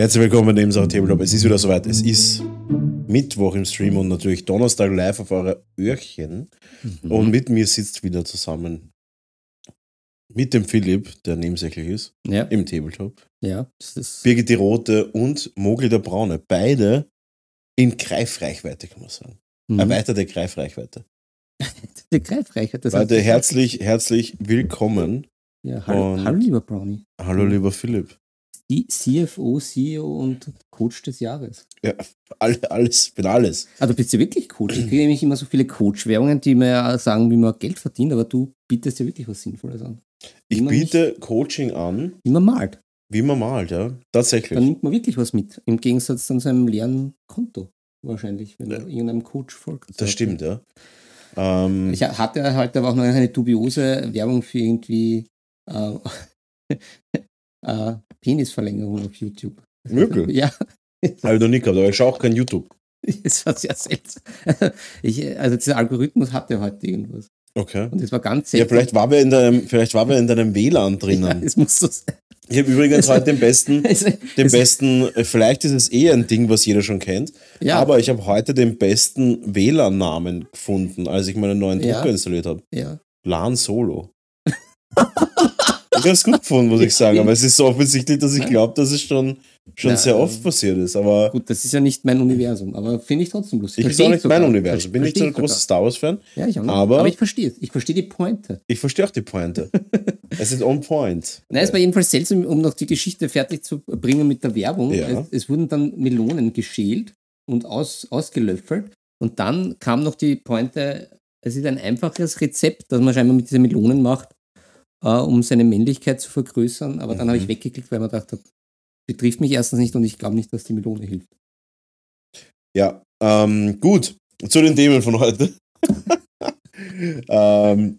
Herzlich willkommen bei Nebensache Tabletop. Es ist wieder soweit. Es ist Mittwoch im Stream und natürlich Donnerstag live auf eure Öhrchen. Mhm. Und mit mir sitzt wieder zusammen mit dem Philipp, der nebensächlich ist, Ja, im Tabletop. ja. Das ist, Birgit die Rote und Mogli der Braune. Beide in Greifreichweite, kann man sagen. mhm. Erweiterte Greifreichweite. Der Greifreicher. Das Leute, herzlich, herzlich willkommen. Ja, hallo, und- hallo, lieber Brownie. Hallo, lieber Philipp. Die CFO, CEO und Coach des Jahres. Ja, all, alles, bin alles. Du bist ja wirklich Coach. Ich kriege nämlich immer so viele Coach-Währungen, die mir sagen, wie man Geld verdient, aber du bietest ja wirklich was Sinnvolles an. Ich Wie man biete Coaching an, Wie man malt. wie man malt, ja. Tatsächlich. Dann nimmt man wirklich was mit. Im Gegensatz zu seinem leeren Konto. Wahrscheinlich, wenn Ja. er irgendeinem Coach folgt. Das stimmt, ja. Ähm, Ich hatte halt aber auch noch eine dubiose Werbung für irgendwie äh, äh, Penisverlängerung auf YouTube. Wirklich? Ja, habe ich noch nie gehabt, aber ich schaue auch kein YouTube. es war sehr seltsam. Ich, also dieser Algorithmus hatte heute irgendwas. Okay. Und es war ganz Ja, seltsam. vielleicht war wir in deinem, vielleicht war wir in deinem WLAN Ja, drinnen. es muss so sein. Ich habe übrigens heute den besten, Es, den es, besten, vielleicht ist es eh ein Ding, was jeder schon kennt, ja, aber ich habe heute den besten WLAN-Namen gefunden, als ich meinen neuen Ja. Drucker installiert habe. ja. LAN Solo. ich habe es gut gefunden, muss ich sagen, aber es ist so offensichtlich, dass ich glaube, dass es schon, schon Na, sehr ähm, oft passiert ist, aber Gut, das ist ja nicht mein Universum, aber finde ich trotzdem lustig. ich ist auch nicht sogar. mein Universum. Bin nicht so ein großer. Star Wars-Fan. Ja, ich auch nicht. aber- aber ich verstehe es. Ich verstehe die Pointe. Ich verstehe auch die Pointe. es ist on point. Nein, es war jedenfalls seltsam, um noch die Geschichte fertig zu bringen mit der Werbung. Ja. Es, es wurden dann Melonen geschält und aus, ausgelöffelt. Und dann kam noch die Pointe, es ist ein einfaches Rezept, das man scheinbar mit diesen Melonen macht, äh, um seine Männlichkeit zu vergrößern. Aber dann Mhm. habe ich weggeklickt, weil man dachte, betrifft mich erstens nicht und ich glaube nicht, dass die Melone hilft. Ja, ähm, gut. Zu den Themen von heute. ähm,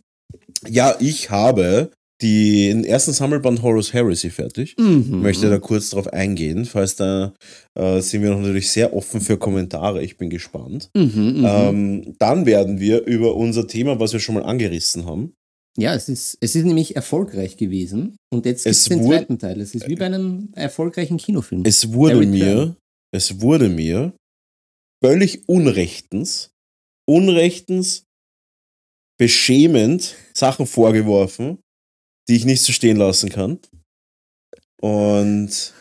ja, ich habe den ersten Sammelband Horus Heresy fertig. Mhm. Möchte da kurz drauf eingehen. Falls da äh, sind wir noch natürlich sehr offen für Kommentare. Ich bin gespannt. Mhm, mhm. Ähm, dann werden wir über unser Thema, was wir schon mal angerissen haben. Ja, es ist, es ist nämlich erfolgreich gewesen. Und jetzt gibt Es den wurde- zweiten Teil. Es ist wie bei einem erfolgreichen Kinofilm. Es wurde mir, es wurde mir völlig unrechtens, unrechtens, beschämend Sachen vorgeworfen, die ich nicht so stehen lassen kann. Und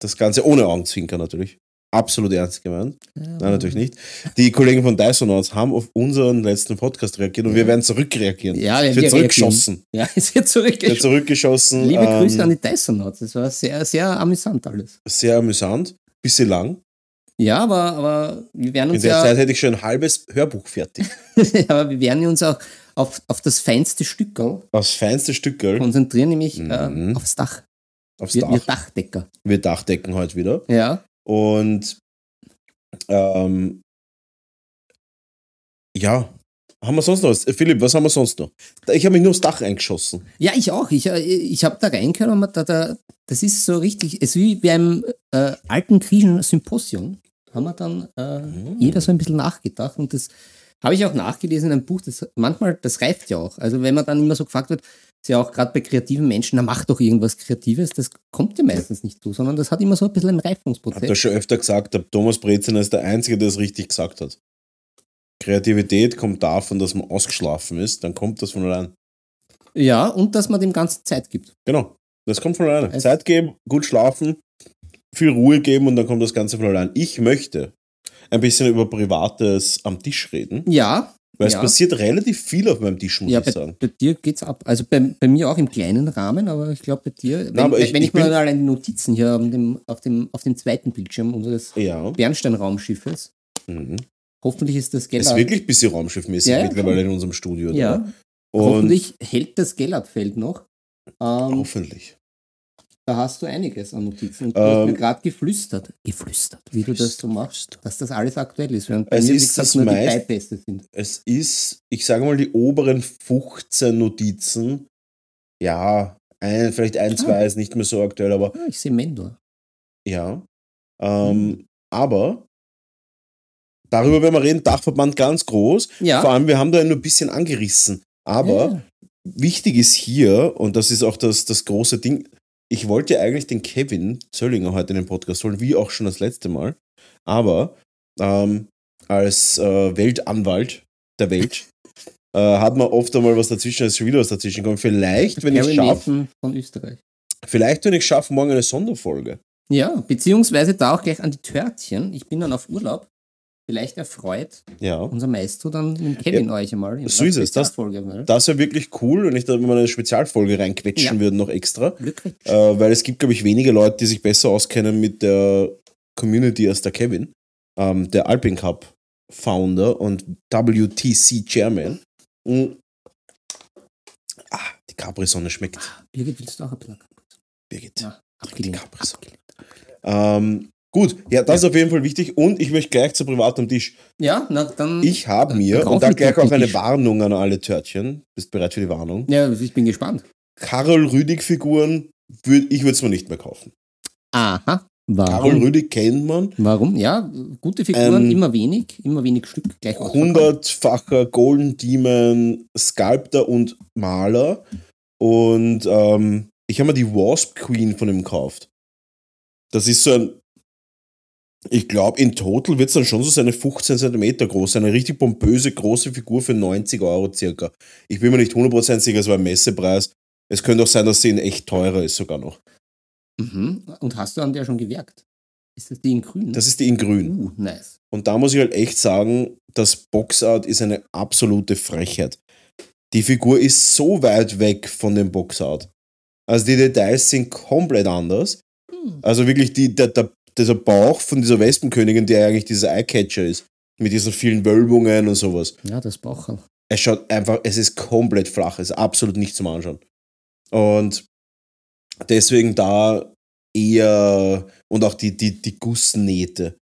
das Ganze ohne Augenzwinkern natürlich. Absolut ernst gemeint. Nein, natürlich nicht. Die Kollegen von Dysonauts haben auf unseren letzten Podcast reagiert und wir Ja. werden zurückreagieren. Ja, es wir wird zurückgeschossen. Ja, es wird Es zurückgeschossen. wird zurückgeschossen. Liebe Grüße ähm, an die Dysonauts. Das war sehr, sehr amüsant alles. Sehr amüsant. Bisschen lang. Ja, aber, aber wir werden In uns der ja, Zeit hätte ich schon ein halbes Hörbuch fertig. aber wir werden uns auch auf, auf das feinste Stückel Das feinste Stückel konzentrieren, nämlich Mhm. äh, aufs Dach. aufs Wir, Dach. wir Dachdecker. Wir Dachdecken heute wieder. Ja. Und ähm, ja, haben wir sonst noch was? Äh, Philipp, was haben wir sonst noch? Ich habe mich nur aufs Dach eingeschossen. Ja, ich auch. Ich, äh, ich habe da reingehört und da, da, das ist so richtig, es ist wie beim äh, alten griechischen Symposium. Haben wir dann äh, Mhm. jeder so ein bisschen nachgedacht und das habe ich auch nachgelesen in einem Buch. Das, manchmal, das reift ja auch. Also wenn man dann immer so gefragt wird, ist ja auch gerade bei kreativen Menschen, na mach doch irgendwas Kreatives, das kommt ja meistens nicht so, sondern das hat immer so ein bisschen einen Ich habe Reifungsprozess. das schon öfter gesagt, der Thomas Breziner ist der Einzige, der es richtig gesagt hat. Kreativität kommt davon, dass man ausgeschlafen ist, dann kommt das von allein. Ja, und dass man dem Ganzen Zeit gibt. Genau, das kommt von alleine. Es- Zeit geben, gut schlafen, viel Ruhe geben und dann kommt das Ganze von allein. Ich möchte ein bisschen über Privates am Tisch reden, Ja, weil Ja. es passiert relativ viel auf meinem Tisch, muss ja ich bei, sagen. bei dir geht's ab. Also bei, bei mir auch im kleinen Rahmen, aber ich glaube bei dir, wenn, aber ich- wenn ich, ich mir bin- allein die Notizen hier auf dem, auf, dem, auf dem zweiten Bildschirm unseres Ja. Bernstein-Raumschiffes, Mhm. hoffentlich ist das Es Gellert. ist wirklich ein bisschen raumschiffmäßig Ja, mittlerweile in unserem Studio. ja, Und hoffentlich hält das Gellertfeld noch. Ähm, hoffentlich. Da hast du einiges an Notizen. Und du hast Ähm, mir gerade geflüstert, geflüstert, wie du das so machst, dass das alles aktuell ist. Während bei Es mir, ist gesagt, das nur die meist- Beiteste sind. Es ist, ich sage mal, die oberen 15 Notizen. Ja, ein, vielleicht ein, Ah. zwei ist nicht mehr so aktuell, aber Ah, ich sehe Mendor. ja. Ähm, Mhm. Aber darüber werden wir reden, Dachverband ganz groß. Ja. Vor allem, wir haben da nur ein bisschen angerissen. Aber ja. wichtig ist hier, und das ist auch das, das große Ding, ich wollte eigentlich den Kevin Zöllinger heute in den Podcast holen, wie auch schon das letzte Mal. Aber ähm, als äh, Weltanwalt der Welt äh, hat man oft einmal was dazwischen, ist schon wieder was dazwischen kommt. Vielleicht, wenn ich Gary schaffe, von Österreich. vielleicht, wenn ich schaffe, morgen eine Sonderfolge. Ja, beziehungsweise da auch gleich an die Törtchen. Ich bin dann auf Urlaub. Vielleicht erfreut Ja. unser Maestro dann Kevin euch einmal. in so ist es. Das- mal. Das wäre wirklich cool, wenn ich da wir eine Spezialfolge reinquetschen Ja. würden, noch extra. Äh, weil es gibt, glaube ich, wenige Leute, die sich besser auskennen mit der Community als der Kevin, ähm, der Alpine Cup Founder und WTC Chairman. Mm. Ah, die Capri-Sonne schmeckt. Birgit, willst du auch ein bisschen? Birgit. Ja, Die abgelehnt. Capri-Sonne. Ähm, gut, ja, das ist auf jeden Fall wichtig. Und ich möchte gleich zu privat am Tisch. Ja, na dann. Ich habe mir, drauf und da mit gleich auch eine. Warnung an alle Törtchen. Bist bereit für die Warnung? Ja, ich bin gespannt. Karol Rüdig-Figuren, würd, ich würde es mir nicht mehr kaufen. Aha. Karol Warum? Rüdig kennt man. Warum? Ja, gute Figuren, Ähm, immer wenig, immer wenig Stück. Gleich hundertfacher Golden Demon Sculptor und Maler. Und ähm, ich habe mir die Wasp Queen von ihm gekauft. Das ist so ein, ich glaube, in total wird es dann schon so seine 15 cm groß, eine richtig pompöse, große Figur für 90 Euro circa. Ich bin mir nicht 100% sicher, es war ein Messepreis. Es könnte auch sein, dass sie in echt teurer ist sogar noch. Mhm. Und hast du an der schon gewerkt? Ist das die in grün? Das ist die in grün. uh, nice. Und da muss ich halt echt sagen, das Boxart ist eine absolute Frechheit. Die Figur ist so weit weg von dem Boxart. Also die Details sind komplett anders. Hm. Also wirklich die, der, der, dieser Bauch von dieser Wespenkönigin, der eigentlich dieser Eyecatcher ist. Mit diesen vielen Wölbungen und sowas. Ja, das Bauch. Es schaut einfach, es ist komplett flach, es ist absolut nicht zum Anschauen. Und deswegen da eher, und auch die, die, die Gussnähte.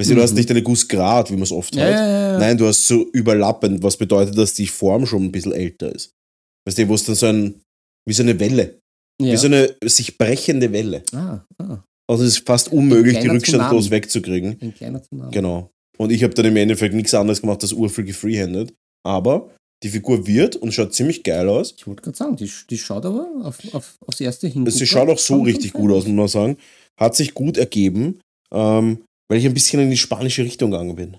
Weißt du, du hast Mhm. nicht eine Gussgrad, wie man es oft Ja, hat. ja, ja. Nein, du hast so überlappend, was bedeutet, dass die Form schon ein bisschen älter ist. Weißt du, wo es dann so ein, wie so eine Welle, wie so eine sich brechende Welle. ah, ah, Also es ist fast unmöglich, die kleiner rückstandlos Tsunami. wegzukriegen. ein kleiner Tsunami. Genau. Und ich habe dann im Endeffekt nichts anderes gemacht als urviel gefreehanded. Aber die Figur wird und schaut ziemlich geil aus. Ich wollte gerade sagen, die, die schaut aber auf, auf, aufs erste hin. Sie schaut auch so richtig gut aus, muss man sagen. Hat sich gut ergeben, ähm, weil ich ein bisschen in die spanische Richtung gegangen bin.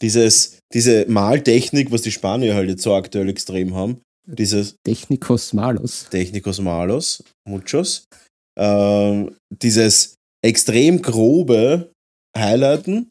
Dieses, diese Maltechnik, was die Spanier halt jetzt so aktuell extrem haben, dieses Technikos Malus. Technicos Malos, Muchos, ähm, dieses extrem grobe Highlighten,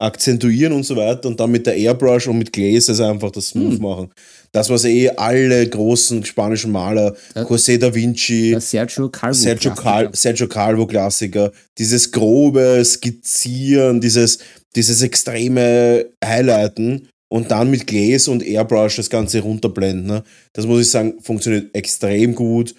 akzentuieren und so weiter und dann mit der Airbrush und mit Glaze also einfach das Smooth Hm. machen. Das, was eh alle großen spanischen Maler. José da Vinci, Sergio Calvo. Sergio, Klassiker. Cal Sergio Calvo Klassiker, dieses grobe Skizzieren, dieses, dieses extreme Highlighten und dann mit Glaze und Airbrush das Ganze runterblenden. Ne? Das muss ich sagen, funktioniert extrem gut,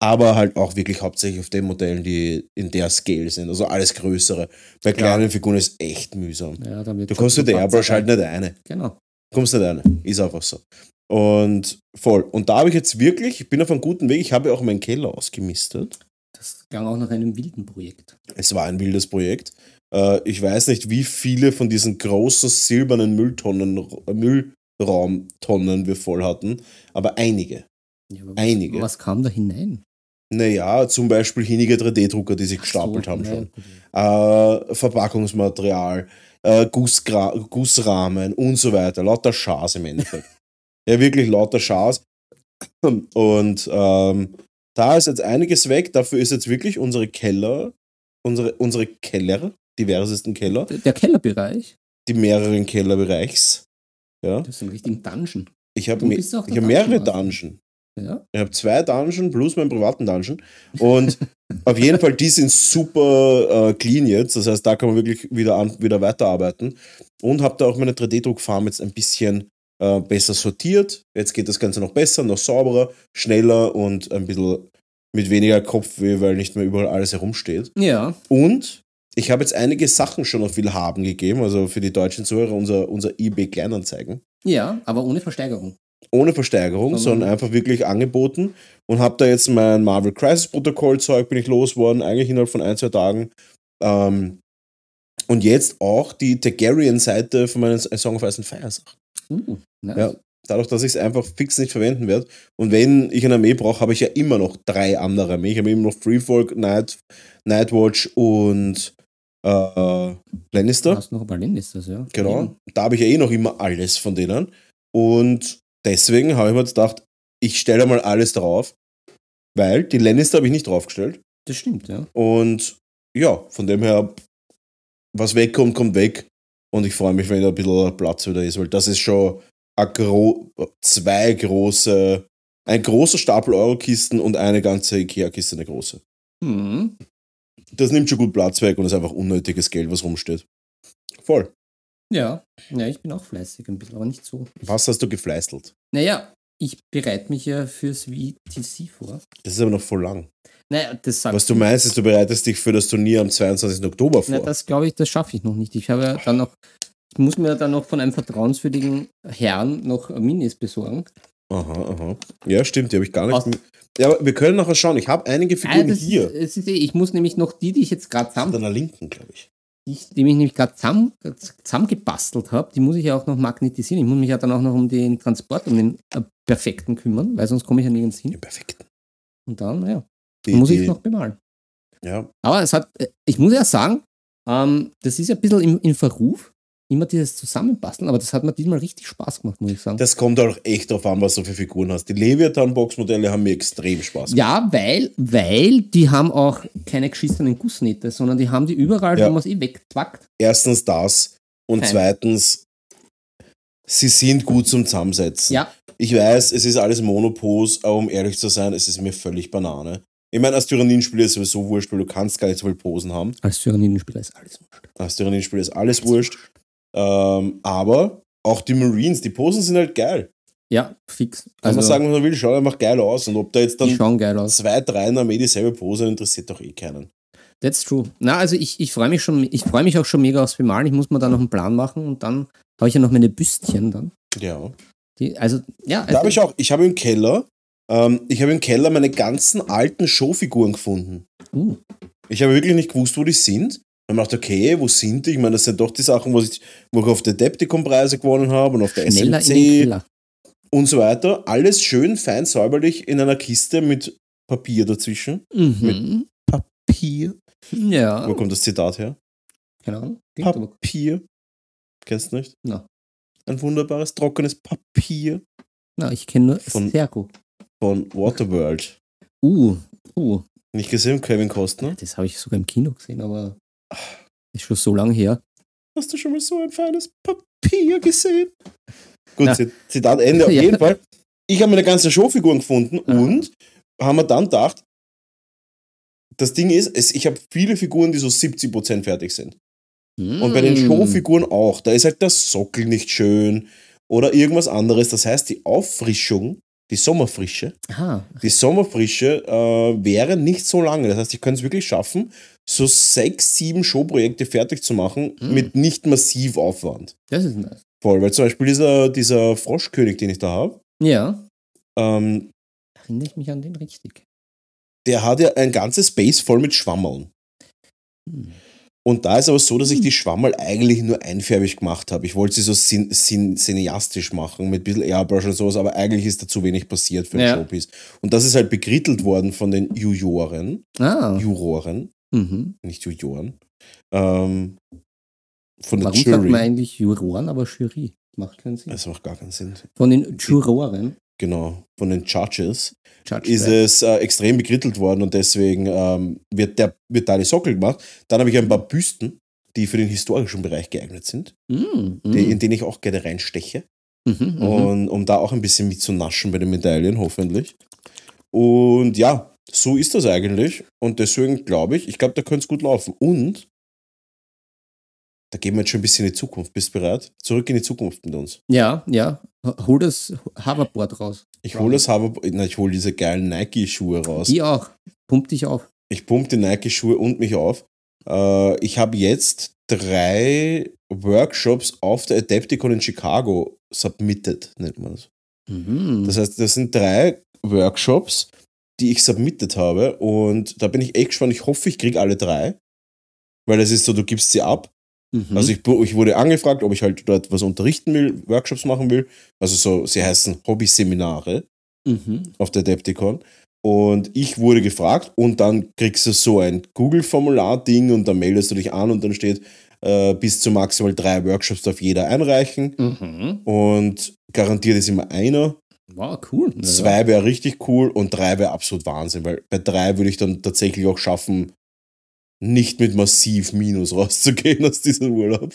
aber halt auch wirklich hauptsächlich auf den Modellen, die in der Scale sind, also alles größere. Bei kleinen Figuren ist echt mühsam. Ja, Du kommst mit der Airbrush halt nicht eine. Genau. Kommst nicht eine. Ist einfach so. Und voll. Und da habe ich jetzt wirklich, ich bin auf einem guten Weg, ich habe ja auch meinen Keller ausgemistet. Das klang auch nach einem wilden Projekt. Es war ein wildes Projekt. Äh, ich weiß nicht, wie viele von diesen großen silbernen Mülltonnen, Müllraumtonnen wir voll hatten, aber einige. Ja, aber Einige. Was kam da hinein? Naja, zum Beispiel hinige 3D-Drucker, die sich Ach so, gestapelt haben ja, schon. Äh, Verpackungsmaterial, äh, Gussgra Gussrahmen und so weiter. Lauter Schaß im Endeffekt. ja, wirklich lauter Schaß. Und ähm, da ist jetzt einiges weg. Dafür ist jetzt wirklich unsere Keller, unsere, unsere Keller, diversesten Keller, Der, der Kellerbereich, die mehreren Kellerbereichs. Ja, das ist ein richtiger Dungeon. ich habe me hab mehrere Dungeon. Ja? Ich habe zwei Dungeon plus meinen privaten Dungeon. Und auf jeden Fall, die sind super äh, clean jetzt. Das heißt, da kann man wirklich wieder, an, wieder weiterarbeiten. Und habe da auch meine 3D-Druckfarm jetzt ein bisschen äh, besser sortiert. Jetzt geht das Ganze noch besser, noch sauberer, schneller und ein bisschen mit weniger Kopfweh, weil nicht mehr überall alles herumsteht. Ja, Und ich habe jetzt einige Sachen schon auf Willhaben gegeben, also für die deutschen Zuhörer unser, unser eBay Kleinanzeigen ja, aber ohne Versteigerung. Ohne Versteigerung, Sondern- sondern einfach wirklich angeboten und habe da jetzt mein Marvel Crisis Protokoll Zeug bin ich losgeworden, eigentlich innerhalb von ein, zwei Tagen. Ähm, und jetzt auch die Targaryen-Seite von meinen Song of Ice and Fire Sachen. Uh, nice. Ja, dadurch, dass ich es einfach fix nicht verwenden werde. Und wenn ich eine Armee brauche, habe ich ja immer noch drei andere Armeen. Ich habe immer noch Freefolk, Night, Nightwatch und äh, Lannister. Du hast noch ein paar Lannisters, ja. Genau. Da habe ich ja eh noch immer alles von denen. Und deswegen habe ich mir jetzt gedacht, ich stelle mal alles drauf. Weil die Lannister habe ich nicht draufgestellt. Das stimmt, ja. Und ja, von dem her, was wegkommt, kommt weg. Und ich freue mich, wenn da ein bisschen Platz wieder ist, weil das ist schon gro zwei große, ein großer Stapel Eurokisten und eine ganze Ikea-Kiste, eine große. Mhm. Das nimmt schon gut Platz weg und ist einfach unnötiges Geld, was rumsteht. Voll. Ja. ja, ich bin auch fleißig ein bisschen, aber nicht so. Was hast du gefleißelt? Naja, ich bereite mich ja fürs VTC vor. Das ist aber noch voll lang. Naja, das sagt Was du meinst, ist, du bereitest dich für das Turnier am 22. Oktober vor. Na, das glaube ich, das schaffe ich noch nicht. Ich habe ja dann noch, ich muss mir dann noch von einem vertrauenswürdigen Herrn noch Minis besorgen. aha, aha. Ja, stimmt, die habe ich gar nicht. Aus- Ja, aber wir können nachher schauen. Ich habe einige Ah, Figuren das hier. Ist, eh- ich muss nämlich noch die, die ich jetzt gerade An zusammen, deiner linken, glaube ich. Die, ich- die ich nämlich gerade zusammen, zusammengebastelt habe, die muss ich ja auch noch magnetisieren. Ich muss mich ja dann auch noch um den Transport, um den äh, perfekten kümmern, weil sonst komme ich ja nirgends hin. Ja, perfekt. Und dann, ja, Die, muss ich es noch bemalen. Ja, Aber es hat, äh, ich muss ja sagen, ähm, das ist ja ein bisschen im, im Verruf, immer dieses Zusammenbasteln, aber das hat mir diesmal richtig Spaß gemacht, muss ich sagen. das kommt auch echt drauf an, was du für Figuren hast. Die Leviathan-Box-Modelle haben mir extrem Spaß gemacht. Ja, weil, weil die haben auch keine geschissenen Gussnähte, sondern die haben die überall, Ja. wo man es eh wegzwackt. Erstens das und Fein. zweitens, sie sind gut zum Zusammensetzen. Ja, Ich weiß, es ist alles Monopos, aber um ehrlich zu sein, es ist mir völlig Banane. Ich meine, als Tyranninspieler ist sowieso wurscht, weil du kannst gar nicht so viele Posen haben. als Tyrannidenspieler ist alles wurscht. Als Tyranninspieler ist alles wurscht. Ähm, aber auch die Marines, die Posen sind halt geil. Ja, fix. Kann Also, man sagen, was man will, schaut einfach geil aus. Und ob da jetzt dann schauen geil aus. zwei, drei in der Armee dieselbe Pose interessiert doch eh keinen. That's true. Na, also ich, ich freue mich schon, ich freue mich auch schon mega aufs Bemalen. Ich muss mir da noch einen Plan machen und dann habe ich ja noch meine Büstchen dann. Ja. Die, also, ja, Da habe also, ich auch, ich habe im Keller, ähm, ich habe im Keller meine ganzen alten Showfiguren gefunden. uh, Ich habe wirklich nicht gewusst, wo die sind. Dann ich gedacht, okay, wo sind die? Ich meine, das sind doch die Sachen, wo ich, wo ich auf der Adepticon-Preise gewonnen habe und auf der schneller SMC und so weiter. Alles schön, fein, säuberlich in einer Kiste mit Papier dazwischen. Mhm. Papier. Ja, Wo kommt das Zitat her? keine Ahnung. Klingt aber- Papier. Kennst du nicht? Na. Ein wunderbares, trockenes Papier Na, ich kenne nur Von- Sergo. von Waterworld. Uh, uh. Nicht gesehen, Kevin Costner? Das habe ich sogar im Kino gesehen, aber ist schon so lange her. Hast du schon mal so ein feines Papier gesehen? Gut, Na. Zit- Zitat Ende. Auf Ja. jeden Fall. Ich habe meine ganzen Showfiguren gefunden Ah. und haben mir dann gedacht, das Ding ist, es, ich habe viele Figuren, die so 70% fertig sind. Und bei den Mm. Showfiguren auch. Da ist halt der Sockel nicht schön oder irgendwas anderes. Das heißt, die Auffrischung, die Sommerfrische, Aha. die Sommerfrische äh, wäre nicht so lange. Das heißt, ich könnte es wirklich schaffen, so sechs, sieben Showprojekte fertig zu machen Mhm. mit nicht massiv Aufwand. Das ist nice. Voll, weil zum Beispiel dieser, dieser Froschkönig, den ich da habe, Ja. ähm, Erinnere ich mich an den richtig. der hat ja ein ganzes Space voll mit Schwammeln. Hm. Und da ist aber so, dass ich Hm. die Schwammerl eigentlich nur einfärbig gemacht habe. Ich wollte sie so sin sin cineastisch machen, mit ein bisschen Airbrush und sowas, aber eigentlich ist da zu wenig passiert für ein Ja. Showpiece. Und das ist halt bekrittelt worden von den Juroren. Ah. Juroren, Mhm. nicht Juroren. Ähm, von der Warum sagt Jury. man eigentlich Juroren, aber Jury? Macht keinen Sinn. Das macht gar keinen Sinn. Von den Juroren. Genau, von den Judges Judge ist es äh, extrem bekrittelt worden und deswegen ähm, wird, der, wird da die Sockel gemacht. Dann habe ich ein paar Büsten, die für den historischen Bereich geeignet sind, Mm, die, mm. in denen ich auch gerne reinsteche. Mhm, mhm. Und um da auch ein bisschen mitzunaschen bei den Medaillen, hoffentlich. Und ja, so ist das eigentlich. Und deswegen glaube ich, ich glaube, da könnte es gut laufen. Und da gehen wir jetzt schon ein bisschen in die Zukunft. Bist du bereit? Zurück in die Zukunft mit uns. Ja, ja. Hol das Hoverboard raus. Ich hole das Hover, na, ich hole diese geilen Nike-Schuhe raus. Die auch. Pump dich auf. Ich pumpe die Nike-Schuhe und mich auf. Äh, ich habe jetzt drei Workshops auf der Adepticon in Chicago submitted, nennt man das. Mhm. Das heißt, das sind drei Workshops, die ich submitted habe und da bin ich echt gespannt. Ich hoffe, ich kriege alle drei, weil es ist so, du gibst sie ab Mhm. Also ich, ich wurde angefragt, ob ich halt dort was unterrichten will, Workshops machen will. Also so, sie heißen Hobby-Seminare mhm. auf der Adepticon. Und ich wurde gefragt und dann kriegst du so ein Google-Formular-Ding und dann meldest du dich an und dann steht, äh, bis zu maximal drei Workshops darf jeder einreichen. Mhm. Und garantiert ist immer einer. Wow, cool. Ja, Zwei wäre richtig cool und drei wäre absolut Wahnsinn, weil bei drei würde ich dann tatsächlich auch schaffen, nicht mit massiv Minus rauszugehen aus diesem Urlaub.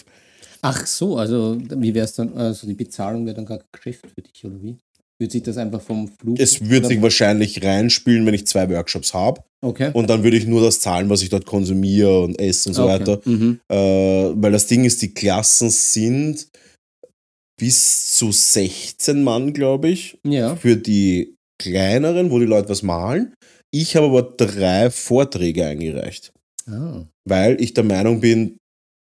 Ach so, also wie wäre es dann, also die Bezahlung wäre dann gar Geschäft für dich, oder wie? Würde sich das einfach vom Flug... Es würde sich wahrscheinlich reinspielen, wenn ich zwei Workshops habe. Okay. Und dann würde ich nur das zahlen, was ich dort konsumiere und esse und so okay. weiter. Mhm. Äh, weil das Ding ist, die Klassen sind bis zu 16 Mann, glaube ich. Ja. Für die kleineren, wo die Leute was malen. Ich habe aber drei Vorträge eingereicht. Ah. weil ich der Meinung bin,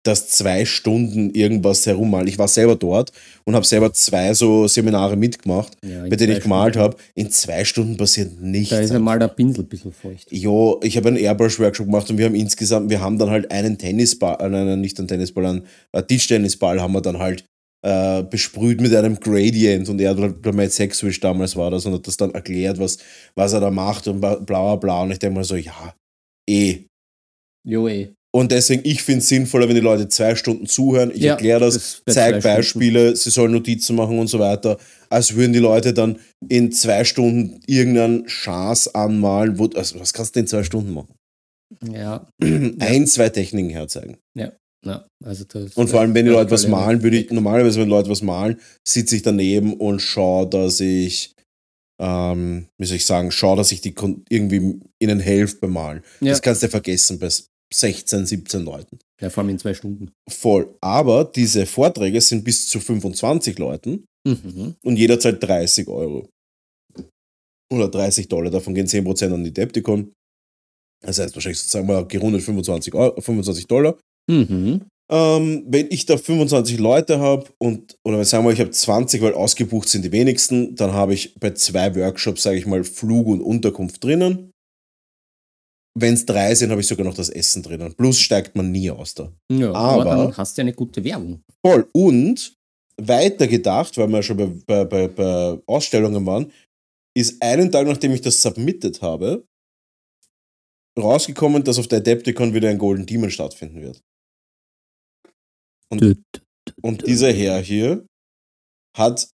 dass zwei Stunden irgendwas herummalen. Ich war selber dort und habe selber zwei so Seminare mitgemacht, Ja, bei denen ich gemalt habe. In zwei Stunden passiert nichts. Da ist einmal der Pinsel ein bisschen feucht. Jo, ich habe einen Airbrush-Workshop gemacht und wir haben insgesamt, wir haben dann halt einen Tennisball, äh, nein, nein, nicht einen Tennisball, einen äh, Tischtennisball haben wir dann halt äh, besprüht mit einem Gradient und er hat bei Matt Sexwish damals war das und hat das dann erklärt, was, was er da macht und bla bla bla und ich denke mal so, ja, eh, Jo, eh. Und deswegen, ich finde es sinnvoller, wenn die Leute zwei Stunden zuhören, ich Ja, erkläre das, das zeige Beispiele, sie sollen Notizen machen und so weiter, als würden die Leute dann in zwei Stunden irgendeinen Schaß anmalen. Wo, also was kannst du in zwei Stunden machen? Ja, Ein, zwei Techniken herzeigen. Ja. Also das, Und vor allem, wenn die Leute was malen, würde ich, normalerweise, wenn Leute was malen, sitze ich daneben und schaue, dass ich, ähm, wie soll ich sagen, schaue, dass ich die irgendwie ihnen helfe beim Malen. Ja. Das kannst du vergessen bei 16, 17 Leuten. Ja, vor allem in zwei Stunden. Voll. Aber diese Vorträge sind bis zu 25 Leuten Mhm. und jeder zahlt 30 Euro. Oder 30 Dollar. Davon gehen 10% an die Depticon. Das heißt wahrscheinlich, sagen wir gerundet 25, Euro, 25 Dollar. Mhm. Ähm, wenn ich da 25 Leute habe und, oder sagen wir, ich habe 20, weil ausgebucht sind die wenigsten, dann habe ich bei zwei Workshops, sage ich mal, Flug und Unterkunft drinnen. Wenn es drei sind, habe ich sogar noch das Essen drinnen. Plus steigt man nie aus da. Ja, aber, Aber- dann hast du eine gute Werbung. Voll. Und weiter gedacht, weil wir ja schon bei, bei, bei, bei Ausstellungen waren, ist einen Tag, nachdem ich das submitted habe, rausgekommen, dass auf der Adepticon wieder ein Golden Demon stattfinden wird. Und- Und dieser Herr hier hat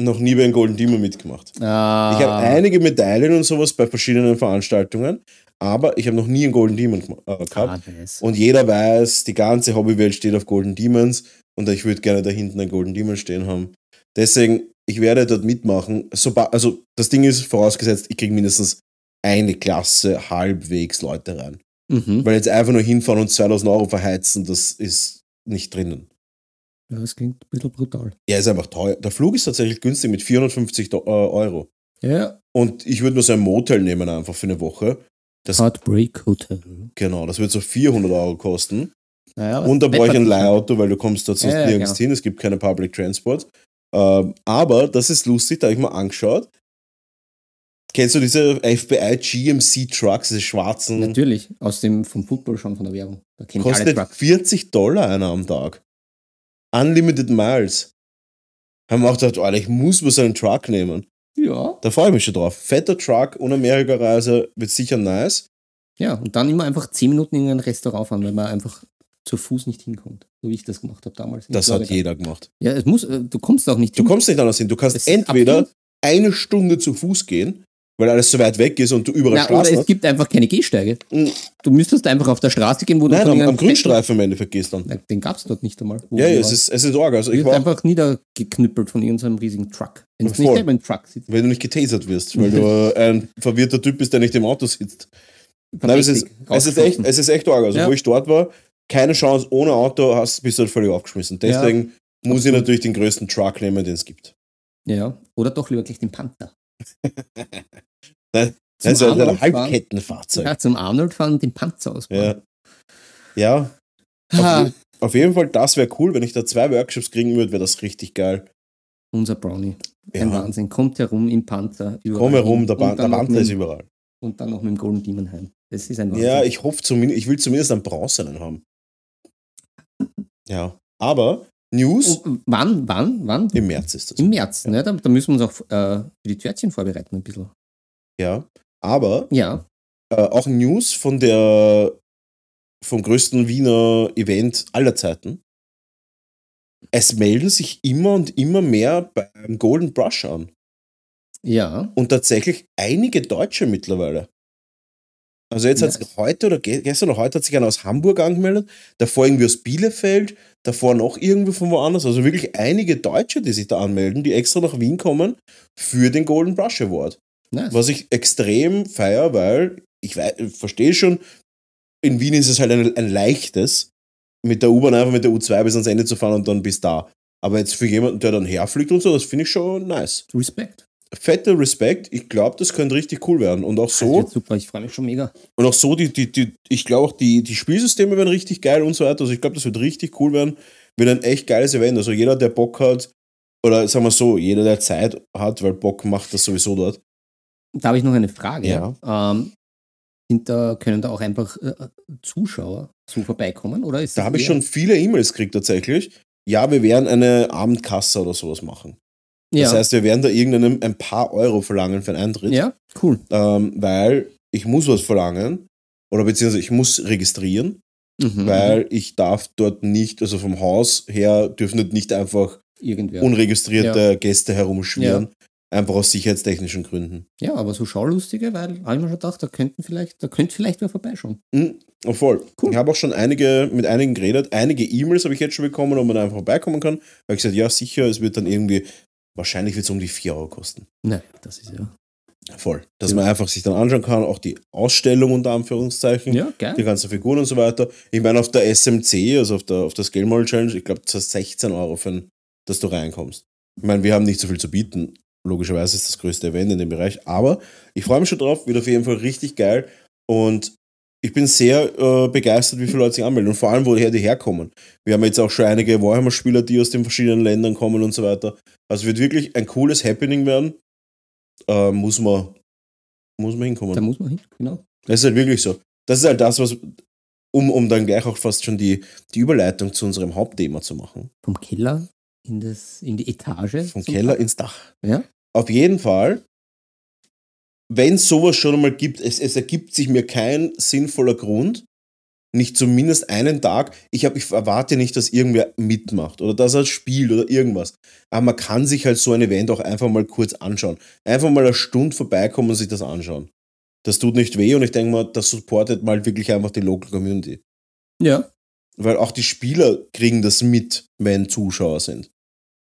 noch nie bei einem Golden Demon mitgemacht. Ah, Ich habe einige Medaillen und sowas bei verschiedenen Veranstaltungen, aber ich habe noch nie einen Golden Demon äh, gehabt. ah, nice. Und jeder weiß, die ganze Hobbywelt steht auf Golden Demons und ich würde gerne da hinten einen Golden Demon stehen haben. Deswegen, ich werde dort mitmachen. Also das Ding ist vorausgesetzt, ich kriege mindestens eine Klasse halbwegs Leute rein. Mhm. Weil jetzt einfach nur hinfahren und 2000 Euro verheizen, das ist nicht drinnen. Ja, das klingt ein bisschen brutal. Er ist einfach teuer. Der Flug ist tatsächlich günstig mit 450 Do- äh, Euro. Ja, Und ich würde nur so ein Motel nehmen einfach für eine Woche. Das, Heartbreak Hotel. genau, das wird so 400 Euro kosten. Naja, Und da brauche ich ein Leihauto. Weil du kommst dort sonst Ja, ja, nirgends genau. hin. Es gibt keine Public Transport. Ähm, aber das ist lustig, da habe ich mal angeschaut. Kennst du diese FBI GMC Trucks, diese schwarzen? Natürlich, aus dem vom Football schon von der Werbung. Da Kostet Trucks. 40 Dollar einer am Tag. Unlimited Miles. Haben wir auch gedacht, Alter, ich muss mal so einen Truck nehmen. Ja. Da freue ich mich schon drauf. Fetter Truck und Amerika-Reise wird sicher nice. Ja, und dann immer einfach 10 Minuten in ein Restaurant fahren, weil man einfach zu Fuß nicht hinkommt. So wie ich das gemacht habe damals. Das hat jeder gemacht. Ja, es muss, äh, du kommst auch nicht Du hin. kommst nicht anders hin. Du kannst ist entweder eine Stunde zu Fuß gehen, weil alles so weit weg ist und du überall Na, oder Straßen es hast. gibt einfach keine Gehsteige. Mhm. Du müsstest einfach auf der Straße gehen, wo du Nein, am, am Grünstreifen im Endeffekt gehst dann. Na, Den gab es dort nicht einmal. Ja, ja, es ist, es ist arg. Also Du ich wirst war, einfach niedergeknüppelt von irgendeinem riesigen Truck. Wenn du nicht selber im Truck sitzt. wenn du nicht getasert wirst, weil du ein verwirrter Typ bist, der nicht im Auto sitzt. Nein, es ist, es ist echt, es ist echt arg. Also Ja. wo ich dort war, keine Chance, ohne Auto hast, bist du halt völlig aufgeschmissen. Deswegen muss ich natürlich den größten Truck nehmen, den es gibt. Ja, oder doch lieber gleich den Panther. Nein, Zum Das ist halt ein fahren. Halbkettenfahrzeug. Ja, zum Arnold fahren und den Panzer ausbauen. Ja. Ja, auf, auf jeden Fall, das wäre cool. Wenn ich da zwei Workshops kriegen würde, wäre das richtig geil. unser Brownie. Ein Ja. Wahnsinn. Kommt herum im Panzer. überall Komm herum, der, Und der Wandler ist überall. Und dann noch mit dem Golden Demon heim. Das ist ein Wahnsinn. Ja, ich hoffe zumindest, ich will zumindest einen bronzenen haben. Ja. Aber News Und wann, wann, wann? im März ist das. Im März, ne? Da, da müssen wir uns auch äh, für die Törtchen vorbereiten ein bisschen. Ja. Aber Ja, äh, auch News von der vom größten Wiener Event aller Zeiten. Es melden sich immer und immer mehr beim Golden Brush an. ja. Und tatsächlich einige Deutsche mittlerweile. Also jetzt hat Nice. heute oder ge gestern oder heute hat sich einer aus Hamburg angemeldet, davor irgendwie aus Bielefeld, davor noch irgendwie von woanders. Also wirklich einige Deutsche, die sich da anmelden, die extra nach Wien kommen für den Golden Brush Award. Nice. Was ich extrem feier, weil ich verstehe schon, in Wien ist es halt ein, ein leichtes, mit der U-Bahn einfach mit der U2 bis ans Ende zu fahren und dann bis da. Aber jetzt für jemanden, der dann herfliegt und so, das finde ich schon nice. Respekt. Fetter Respekt, ich glaube, das könnte richtig cool werden. Und auch Das so, wird super, ich freue mich schon mega. und auch so, die, die, die, ich glaube auch, die, die Spielsysteme werden richtig geil und so weiter. Also ich glaube, das wird richtig cool werden. Wird ein echt geiles Event. Also jeder, der Bock hat, oder sagen wir so, jeder, der Zeit hat, weil Bock macht das sowieso dort. Da habe ich noch eine Frage. Ja. Ähm, da, können da auch einfach äh, Zuschauer so vorbeikommen? Oder ist Da habe ich schon viele E-Mails gekriegt tatsächlich. Ja, wir werden eine Abendkasse oder sowas machen. Ja, Das heißt, wir werden da irgendeinem ein paar Euro verlangen für einen Eintritt. ja cool. Ähm, weil ich muss was verlangen. Oder beziehungsweise ich muss registrieren, Mhm, weil ich darf dort nicht, also vom Haus her dürfen nicht einfach Irgendwer. unregistrierte Gäste herumschwirren. Einfach aus sicherheitstechnischen Gründen. ja, aber so Schaulustige, weil habe ich mir schon gedacht, da könnten vielleicht, da könnte vielleicht wer vorbeischauen. Mhm, oh, voll. Cool. Ich habe auch schon einige, mit einigen geredet. Einige E-Mails habe ich jetzt schon bekommen, ob man da einfach vorbeikommen kann. Weil ich gesagt, ja, sicher, es wird dann irgendwie, wahrscheinlich wird es um die 4 Euro kosten. Nein, das ist ja. Voll. Dass Ja. man einfach sich dann anschauen kann, auch die Ausstellung unter Anführungszeichen, Ja, die ganzen Figuren und so weiter. Ich meine, auf der SMC, also auf der, auf der Scale Model Challenge, ich glaube, das ist 16 Euro, für, dass du reinkommst. Ich meine, wir haben nicht so viel zu bieten. Logischerweise ist das größte Event in dem Bereich, aber ich freue mich schon drauf, wird auf jeden Fall richtig geil und ich bin sehr äh, begeistert, wie viele Leute sich anmelden und vor allem, woher die herkommen. Wir haben jetzt auch schon einige Warhammer-Spieler, die aus den verschiedenen Ländern kommen und so weiter. Also wird wirklich ein cooles Happening werden. Äh, muss man, muss man hinkommen. Da muss man hin, genau. Das ist halt wirklich so. Das ist halt das, was, um, um dann gleich auch fast schon die, die Überleitung zu unserem Hauptthema zu machen. Vom Keller in, das, in die Etage. Vom Keller Dach. ins Dach. Ja. Auf jeden Fall, wenn es sowas schon einmal gibt, es, es ergibt sich mir kein sinnvoller Grund, nicht zumindest einen Tag, ich, hab, ich erwarte nicht, dass irgendwer mitmacht oder dass er spielt oder irgendwas. Aber man kann sich halt so ein Event auch einfach mal kurz anschauen. Einfach mal eine Stunde vorbeikommen und sich das anschauen. Das tut nicht weh und ich denke mal, das supportet mal wirklich einfach die Local Community. Ja, Weil auch die Spieler kriegen das mit, wenn Zuschauer sind.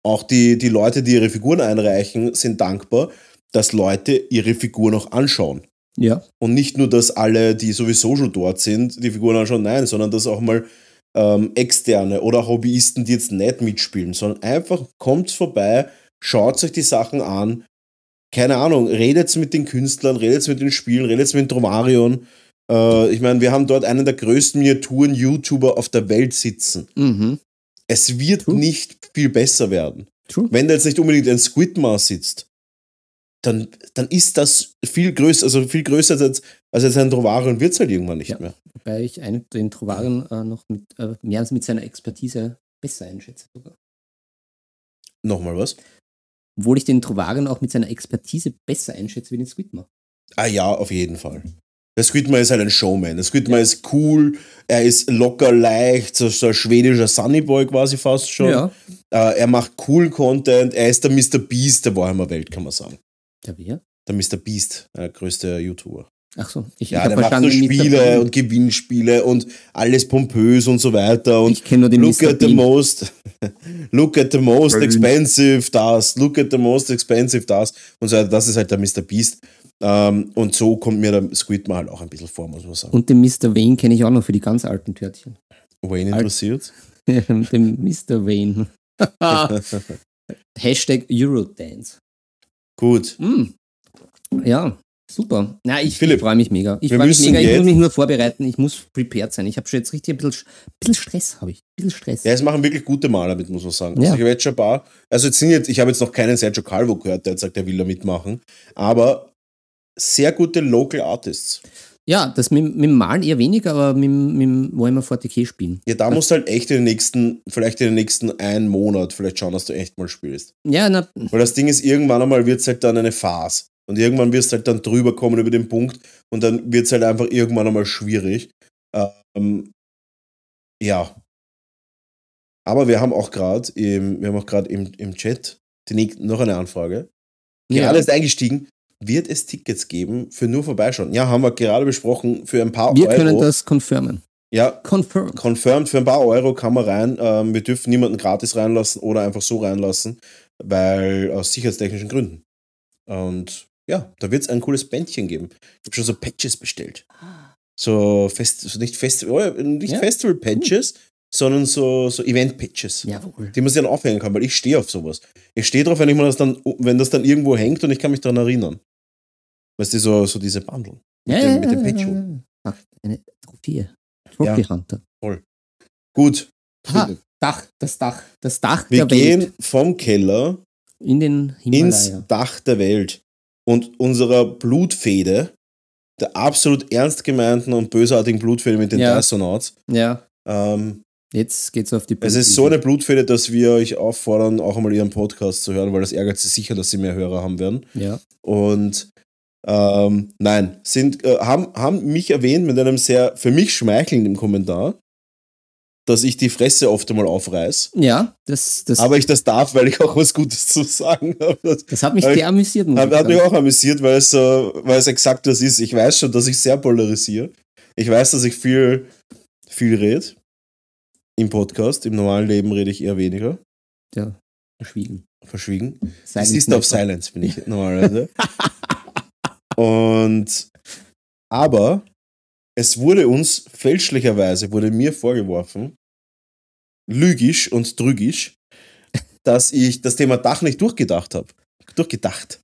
Auch die, die Leute, die ihre Figuren einreichen, sind dankbar, dass Leute ihre Figuren auch anschauen. ja, Und nicht nur, dass alle, die sowieso schon dort sind, die Figuren anschauen, nein, sondern dass auch mal ähm, Externe oder Hobbyisten, die jetzt nicht mitspielen, sondern einfach kommt vorbei, schaut euch die Sachen an, keine Ahnung, redet mit den Künstlern, redet mit den Spielen, redet mit Dromarion. Äh, ich meine, wir haben dort einen der größten Miniaturen-YouTuber auf der Welt sitzen. mhm. Es wird True. nicht viel besser werden. True. Wenn da jetzt nicht unbedingt ein Squidmar sitzt, dann, dann ist das viel größer, also viel größer als, als jetzt ein Drovarion wird es halt irgendwann nicht Ja. mehr. Wobei ich einen, den Trovaren äh, noch mit, äh, mehr als mit seiner Expertise besser einschätze sogar. Nochmal was? Obwohl ich den Trovaren auch mit seiner Expertise besser einschätze wie den Squidmar. Ah ja, auf jeden Fall. Der Squidmar ist halt ein Showman. Der Squidmar ist cool, er ist locker leicht, so, so ein schwedischer Sunnyboy quasi fast schon. Ja. Äh, er macht coolen Content, er ist der Mr. Beast der Warhammer Welt, kann man sagen. Der wer? Der Mr. Beast, der größte YouTuber. Ach so, ich, Ja, ich der habe macht so. Spiele und Gewinnspiele und alles pompös und so weiter. Und ich kenne nur den look Mr. at the Bean. most, look at the most expensive das, look at the most expensive das und so weiter. Das ist halt der Mr. Beast. Ähm, und so kommt mir der Squidmar halt auch ein bisschen vor, muss man sagen. Und den Mr. Wayne kenne ich auch noch für die ganz alten Törtchen. Wayne Alt- interessiert? den Mr. Wayne. Hashtag Eurodance. Gut. Mm. Ja, super. Na, ich, ich freue mich mega. Ich freue mich mega. Ich muss mich nur vorbereiten. Ich muss prepared sein. Ich habe schon jetzt richtig ein bisschen, bisschen Stress, habe ich. Ein bisschen Stress. Ja, es machen wirklich gute Maler mit, muss man sagen. Also Ja. ich habe jetzt schon ein paar, also jetzt sind jetzt, ich habe jetzt noch keinen Sergio Calvo gehört, der jetzt sagt, er will da mitmachen, aber sehr gute Local Artists. Ja, das mit, mit dem Malen eher weniger, aber mit, dem- mit Warhammer 40k spielen. Ja, da musst du halt echt in den nächsten, vielleicht in den nächsten einen Monat vielleicht schauen, dass du echt mal spielst. Ja, na, Weil das Ding ist, irgendwann einmal wird es halt dann eine Phase. Und irgendwann wirst du halt dann drüber kommen über den Punkt und dann wird es halt einfach irgendwann einmal schwierig. Ähm, ja. Aber wir haben auch gerade im, wir haben auch gerade im, im Chat die, noch eine Anfrage. ja. Gerade ist eingestiegen. Wird es Tickets geben für nur vorbeischauen? Ja, haben wir gerade besprochen, für ein paar wir Euro. können das confirmen. ja, Confirm. confirmed, für ein paar Euro kann man rein. Ähm, wir dürfen niemanden gratis reinlassen oder einfach so reinlassen, weil aus sicherheitstechnischen Gründen. Und ja, da wird es ein cooles Bändchen geben. Ich habe schon so Patches bestellt. So, Fest, so nicht, Fest, oh, nicht Ja. Festival-Patches, sondern so, so Event-Patches. Jawohl. Die man sich dann aufhängen kann, weil ich stehe auf sowas. Ich stehe drauf, wenn ich mir das dann, wenn das dann irgendwo hängt und ich kann mich daran erinnern. Weißt du, so, so diese Bundle. Ja, dem- ja, mit dem ja, Patch-Hut. ja, ja. Ach, eine Trophäe. Trophy Hunter. Gut. Ha, Dach, das Dach. Das Dach Wir der Welt. gehen vom Keller In den ins Himalaya. Dach der Welt und unserer Blutfehde, der absolut ernst gemeinten und bösartigen Blutfehde mit den Ja. Dysonauts. Ja, Ähm, jetzt geht's auf die es ist so eine Blutfehde, dass wir euch auffordern, auch einmal ihren Podcast zu hören, weil das ärgert sie sicher, dass sie mehr Hörer haben werden. Ja. Und ähm, nein, sind, äh, haben, haben mich erwähnt mit einem sehr für mich schmeichelnden Kommentar, dass ich die Fresse oft einmal aufreiß. Ja, das, das, Aber ich das darf, weil ich auch was Gutes zu sagen habe. Das das hat mich sehr amüsiert. hat, hat mich auch amüsiert, weil es, so, weil es exakt das ist. Ich weiß schon, dass ich sehr polarisiere. Ich weiß, dass ich viel, viel rede. Im Podcast. Im normalen Leben rede ich eher weniger. Ja, verschwiegen. Verschwiegen. Silent Es ist auf. Silence, bin ich normalerweise. Und aber es wurde uns fälschlicherweise, wurde mir vorgeworfen, lügisch und trügisch, dass ich das Thema Dach nicht durchgedacht habe. Durchgedacht.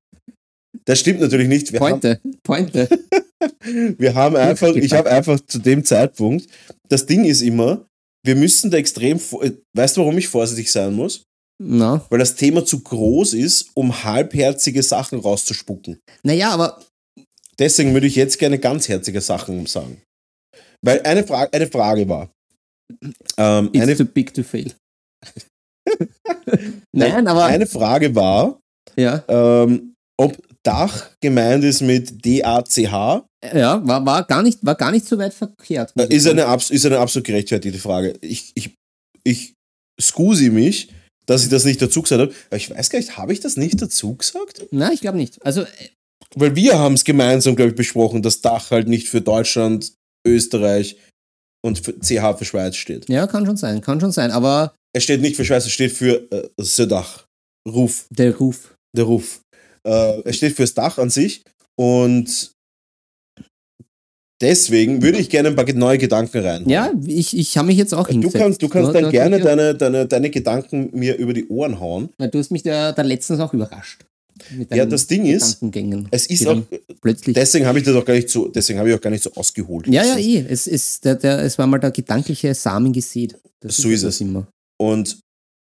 Das stimmt natürlich nicht. Wir haben, Pointe, Pointe. wir haben einfach, ich habe einfach zu dem Zeitpunkt, das Ding ist immer, wir müssen da extrem, vor- weißt du, warum ich vorsichtig sein muss? Na, Weil das Thema zu groß ist, um halbherzige Sachen rauszuspucken. naja, aber Deswegen würde ich jetzt gerne ganzherzige Sachen sagen. Weil eine, Fra eine Frage war. Ähm, it's eine, too big to fail. Nein, aber eine Frage war, ja, ähm, ob Dach gemeint ist mit D-A-C-H. ja war, war, gar nicht, war gar nicht so weit verkehrt. Äh, Ist eine, ist eine absolut gerechtfertigte Frage. Ich, ich, ich scusi mich, dass ich das nicht dazu gesagt habe. Ich weiß gar nicht, habe ich das nicht dazu gesagt? Nein, ich glaube nicht. Also, äh, Weil wir haben es gemeinsam, glaube ich, besprochen, dass Dach halt nicht für Deutschland, Österreich und für CH für Schweiz steht. ja, kann schon sein, kann schon sein. Aber Es steht nicht für Schweiz, es steht für äh, das Dach. Ruf, der Ruf. der Ruf. Äh, es steht fürs Dach an sich und deswegen würde ich gerne ein paar neue Gedanken rein. Ja, ich, ich habe mich jetzt auch Du hingesetzt. kannst, du kannst Da- dann da- gerne deine, deine, deine Gedanken mir über die Ohren hauen. Weil Du hast mich da, da letztens auch überrascht. Mit Ja, das Ding ist, Es ist auch, plötzlich. deswegen habe ich das auch gar nicht so, deswegen habe ich auch gar nicht so ausgeholt. ja, ja, eh. Es, ist, der, der, es war mal der gedankliche Samen gesät. Das So ist das es. immer. Und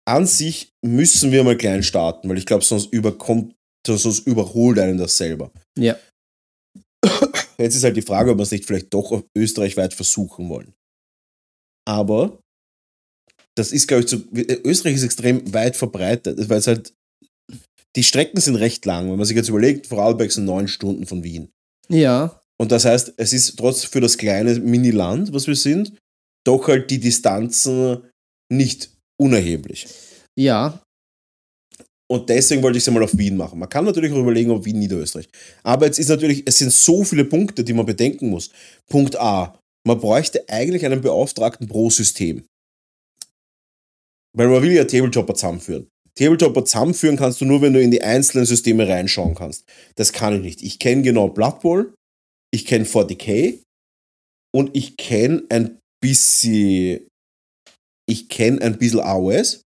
an sich müssen wir mal klein starten, weil ich glaube, sonst überkommt, sonst überholt einen das selber. Ja. Jetzt ist halt die Frage, ob wir es nicht vielleicht doch österreichweit versuchen wollen. Aber das ist, glaube ich, zu, Österreich ist extrem weit verbreitet, weil es halt, die Strecken sind recht lang. Wenn man sich jetzt überlegt, Vorarlberg sind neun Stunden von Wien. Ja, Und das heißt, es ist trotz für das kleine Mini-Land, was wir sind, doch halt die Distanzen nicht unerheblich. ja, Und deswegen wollte ich es einmal auf Wien machen. Man kann natürlich auch überlegen, ob Wien Niederösterreich. Aber jetzt ist natürlich, es sind so viele Punkte, die man bedenken muss. Punkt A. Man bräuchte eigentlich einen Beauftragten pro System. Weil man will ja Tabletopper zusammenführen. Tabletopper zusammenführen kannst du nur, wenn du in die einzelnen Systeme reinschauen kannst. Das kann ich nicht. Ich kenne genau Blood Bowl, ich kenne 40k und ich kenne ein bisschen, ich kenne ein bisschen AOS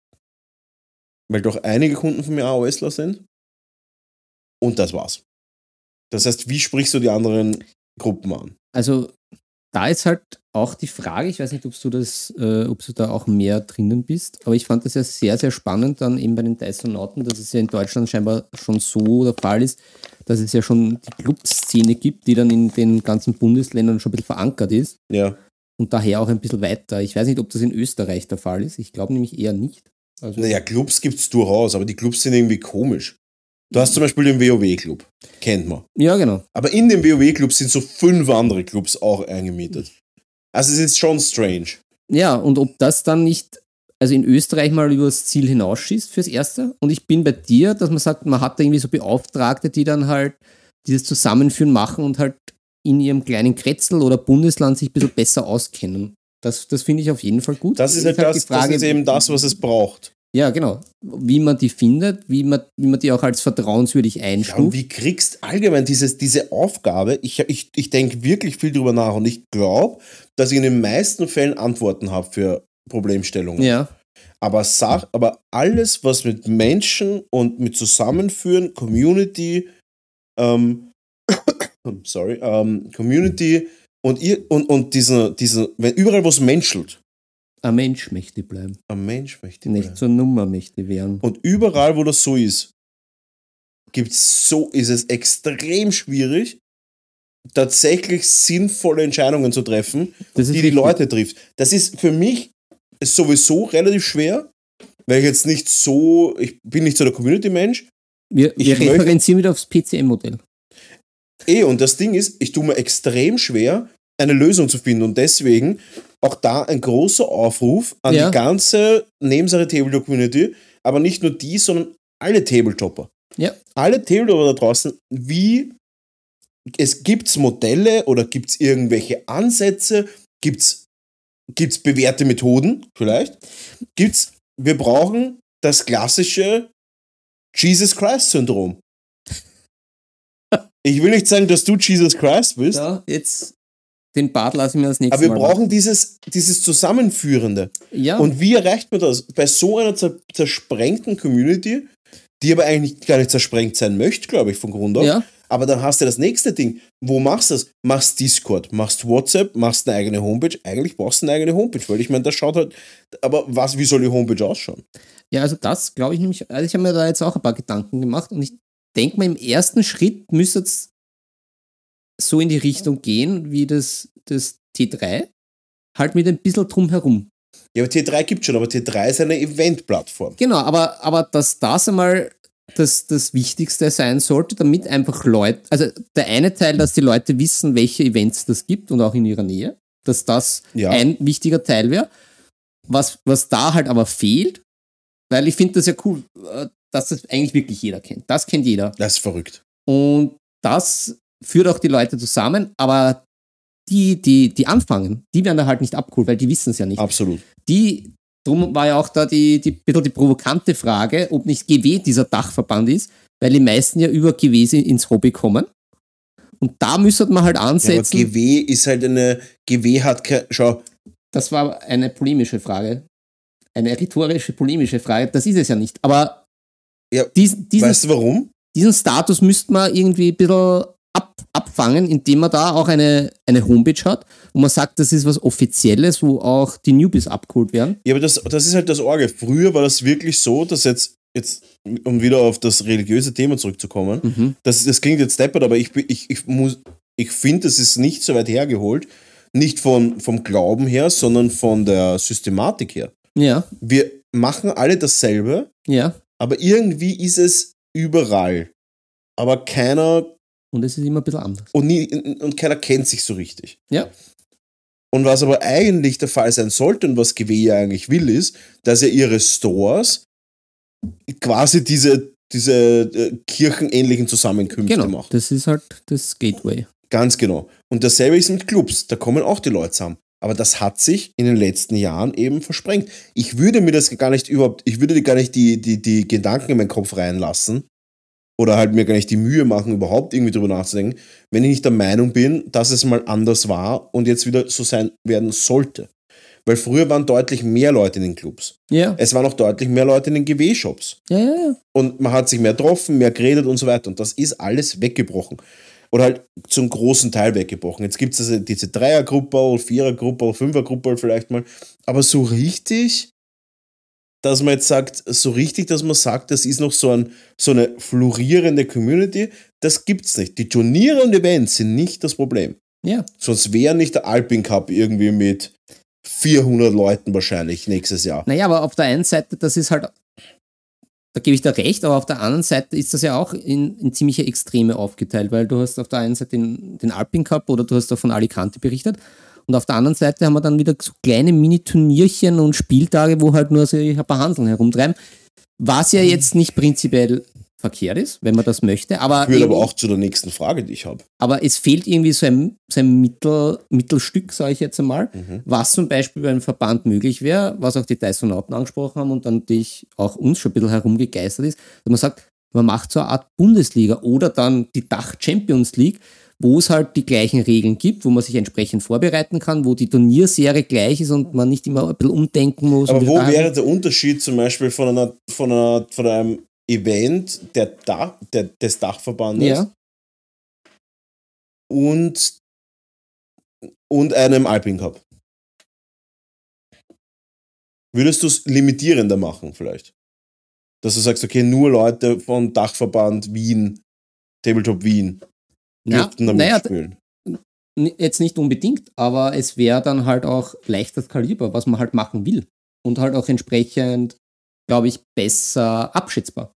weil doch einige Kunden von mir AOSler sind. Und das war's. Das heißt, wie sprichst du die anderen Gruppen an? also da ist halt auch die Frage, ich weiß nicht, ob du das, äh, ob du da auch mehr drinnen bist, aber ich fand das ja sehr, sehr spannend dann eben bei den Dysonauten, dass es ja in Deutschland scheinbar schon so der Fall ist, dass es ja schon die Clubszene gibt, die dann in den ganzen Bundesländern schon ein bisschen verankert ist Ja. und daher auch ein bisschen weiter. Ich weiß nicht, ob das in Österreich der Fall ist. Ich glaube nämlich eher nicht. Also, Naja, Clubs gibt es durchaus, aber die Clubs sind irgendwie komisch. Du hast zum Beispiel den WoW-Club. Kennt man. ja, genau. Aber in dem WoW-Club sind so fünf andere Clubs auch eingemietet. Also es ist schon strange. Ja, und ob das dann nicht, also in Österreich mal über das Ziel hinausschießt fürs Erste. Und ich bin bei dir, dass man sagt, man hat da irgendwie so Beauftragte, die dann halt dieses Zusammenführen machen und halt in ihrem kleinen Kretzel oder Bundesland sich ein bisschen besser auskennen. Das, das finde ich auf jeden Fall gut. Das ist halt das, das ist eben das, was es braucht. Ja, genau. Wie man die findet, wie man, wie man die auch als vertrauenswürdig Ja, und einstuft. wie kriegst allgemein dieses, diese Aufgabe? Ich, ich, ich denke wirklich viel drüber nach und ich glaube, dass ich in den meisten Fällen Antworten habe für Problemstellungen. Ja, Aber, Sach, aber alles, was mit Menschen und mit Zusammenführen, Community, ähm, sorry, ähm, Community und, ihr, und, und diese, diese, wenn überall was menschelt, ein Mensch möchte bleiben. ein Mensch möchte Nicht bleiben. zur Nummer möchte werden. Und überall, wo das so ist, gibt's so, ist es extrem schwierig, tatsächlich sinnvolle Entscheidungen zu treffen, die die richtig. Leute trifft. Das ist für mich sowieso relativ schwer, weil ich jetzt nicht so, ich bin nicht so der Community-Mensch. Wir, Ich wir referenzieren wieder aufs PCM-Modell. Eh, und das Ding ist, ich tue mir extrem schwer, eine Lösung zu finden. Und deswegen auch da ein großer Aufruf an Ja. die ganze Nebensache Tabletop-Community, aber nicht nur die, sondern alle Tabletopper. Ja. Alle Tabletopper da draußen, wie es gibt's Modelle oder gibt's irgendwelche Ansätze, gibt's gibt's bewährte Methoden vielleicht, gibt's wir brauchen das klassische Jesus Christ Syndrom. Ich will nicht sagen, dass du Jesus Christ bist, Ja, jetzt den Bart lassen wir das nächste aber wir Mal. brauchen dieses, dieses Zusammenführende. Ja, Und wie erreicht man das? Bei so einer zer zersprengten Community, die aber eigentlich gar nicht zersprengt sein möchte, glaube ich, von Grund auf. ja, Aber dann hast du das nächste Ding. Wo machst du das? Machst Discord, machst WhatsApp, machst eine eigene Homepage. Eigentlich brauchst du eine eigene Homepage, weil ich meine, das schaut halt. Aber was, wie soll die Homepage ausschauen? ja, also das glaube ich nämlich, also ich habe mir da jetzt auch ein paar Gedanken gemacht und ich denke mal, im ersten Schritt müsste es so in die Richtung gehen, wie das, das T3, halt mit ein bisschen drumherum. Ja, aber T3 gibt schon, aber T3 ist eine Event-Plattform. Genau, aber, aber dass das einmal das, das Wichtigste sein sollte, damit einfach Leute, also der eine Teil, dass die Leute wissen, welche Events das gibt und auch in ihrer Nähe, dass das Ja. ein wichtiger Teil wäre. Was, was da halt aber fehlt, weil ich finde das ja cool, äh, dass das eigentlich wirklich jeder kennt. Das kennt jeder. Das ist verrückt. Und das führt auch die Leute zusammen, aber die, die, die anfangen, die werden da halt nicht abgeholt, weil die wissen es ja nicht Absolut. die, drum war ja auch da die, die, bisschen die provokante Frage, ob nicht GW dieser Dachverband ist, weil die meisten ja über GW ins Hobby kommen. Und da müsste man halt Ja, aber ansetzen. GW ist halt eine. GW hat kein. Schau, das war eine polemische Frage. Eine rhetorische, polemische Frage. Das ist es ja nicht. Aber Ja, diesen, diesen, weißt du warum? diesen Status müsste man irgendwie ein bisschen abfangen, indem man da auch eine, eine Homepage hat, wo man sagt, das ist was Offizielles, wo auch die Newbies abgeholt werden. Ja, aber das, das ist halt das Orge. Früher war das wirklich so, dass jetzt, jetzt um wieder auf das religiöse Thema zurückzukommen, Mhm. das, das klingt jetzt deppert, aber ich, ich, ich, muss- ich finde, das ist nicht so weit hergeholt. Nicht von, vom Glauben her, sondern von der Systematik her. Ja, Wir machen alle dasselbe, ja. aber irgendwie ist es überall. Aber keiner Und es ist immer ein bisschen anders. und, nie, und keiner kennt sich so richtig. Ja. Und was aber eigentlich der Fall sein sollte und was GW ja eigentlich will, ist, dass er ihre Stores quasi diese, diese äh, kirchenähnlichen Zusammenkünfte Genau, macht. das ist halt das Gateway. Ganz genau. Und dasselbe ist mit Clubs. Da kommen auch die Leute zusammen. Aber das hat sich in den letzten Jahren eben versprengt. Ich würde mir das gar nicht überhaupt, ich würde gar nicht die, die, die Gedanken in meinen Kopf reinlassen oder halt mir gar nicht die Mühe machen, überhaupt irgendwie drüber nachzudenken, wenn ich nicht der Meinung bin, dass es mal anders war und jetzt wieder so sein werden sollte. Weil früher waren deutlich mehr Leute in den Clubs. Ja, Es waren auch deutlich mehr Leute in den GW-Shops ja, ja. ja. und man hat sich mehr getroffen, mehr geredet und so weiter. Und das ist alles weggebrochen. Oder halt zum großen Teil weggebrochen. Jetzt gibt es also diese Dreiergruppe, Vierergruppe, Fünfergruppe vielleicht mal. Aber so richtig, dass man jetzt sagt, so richtig, dass man sagt, das ist noch so, ein, so eine florierende Community, das gibt's nicht. Die Turniere und Events sind nicht das Problem. Ja. Sonst wäre nicht der Alpin Cup irgendwie mit 400 Leuten wahrscheinlich nächstes Jahr. Naja, aber auf der einen Seite, das ist halt, da gebe ich dir recht, aber auf der anderen Seite ist das ja auch in, in ziemliche Extreme aufgeteilt, weil du hast auf der einen Seite den, den Alpin Cup oder du hast auch von Alicante berichtet und auf der anderen Seite haben wir dann wieder so kleine Mini-Turnierchen und Spieltage, wo halt nur so ein paar Hanseln herumtreiben, was ja jetzt nicht prinzipiell verkehrt ist, wenn man das möchte. Aber Führt aber auch zu der nächsten Frage, die ich habe. aber es fehlt irgendwie so ein, so ein Mittel, Mittelstück, sage ich jetzt einmal, Mhm. was zum Beispiel beim Verband möglich wäre, was auch die Dysonauten angesprochen haben und dann natürlich auch uns schon ein bisschen herumgegeistert ist, dass man sagt, man macht so eine Art Bundesliga oder dann die Dach-Champions League, wo es halt die gleichen Regeln gibt, wo man sich entsprechend vorbereiten kann, wo die Turnierserie gleich ist und man nicht immer ein bisschen umdenken muss. Aber wo wäre der Unterschied zum Beispiel von, einer, von, einer, von einem Event der Dach, der, des Dachverbandes Ja, und, und einem Alpin Cup? Würdest du es limitierender machen vielleicht? Dass du sagst, okay, nur Leute von Dachverband Wien, Tabletop Wien, ja damit naja, spielen. Jetzt nicht unbedingt, aber es wäre dann halt auch leichtes Kaliber, was man halt machen will. Und halt auch entsprechend, glaube ich, besser abschätzbar.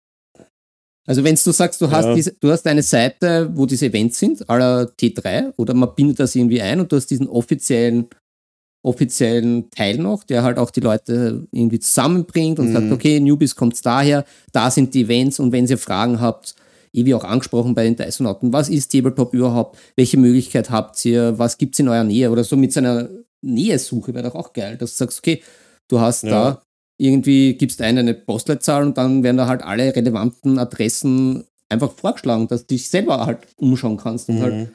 Also wenn du sagst, du hast, Ja. diese, du hast eine Seite, wo diese Events sind, aller T3, oder man bindet das irgendwie ein und du hast diesen offiziellen, offiziellen Teil noch, der halt auch die Leute irgendwie zusammenbringt und Mhm. sagt, okay, Newbies kommt daher, da sind die Events und wenn ihr Fragen habt, wie auch angesprochen bei den Dysonauten, was ist Tabletop überhaupt? Welche Möglichkeit habt ihr? Was gibt es in eurer Nähe? Oder so mit seiner Nähesuche wäre doch auch geil, dass du sagst, okay, du hast Ja. da irgendwie, gibst ein eine Postleitzahl und dann werden da halt alle relevanten Adressen einfach vorgeschlagen, dass du dich selber halt umschauen kannst und halt Mhm.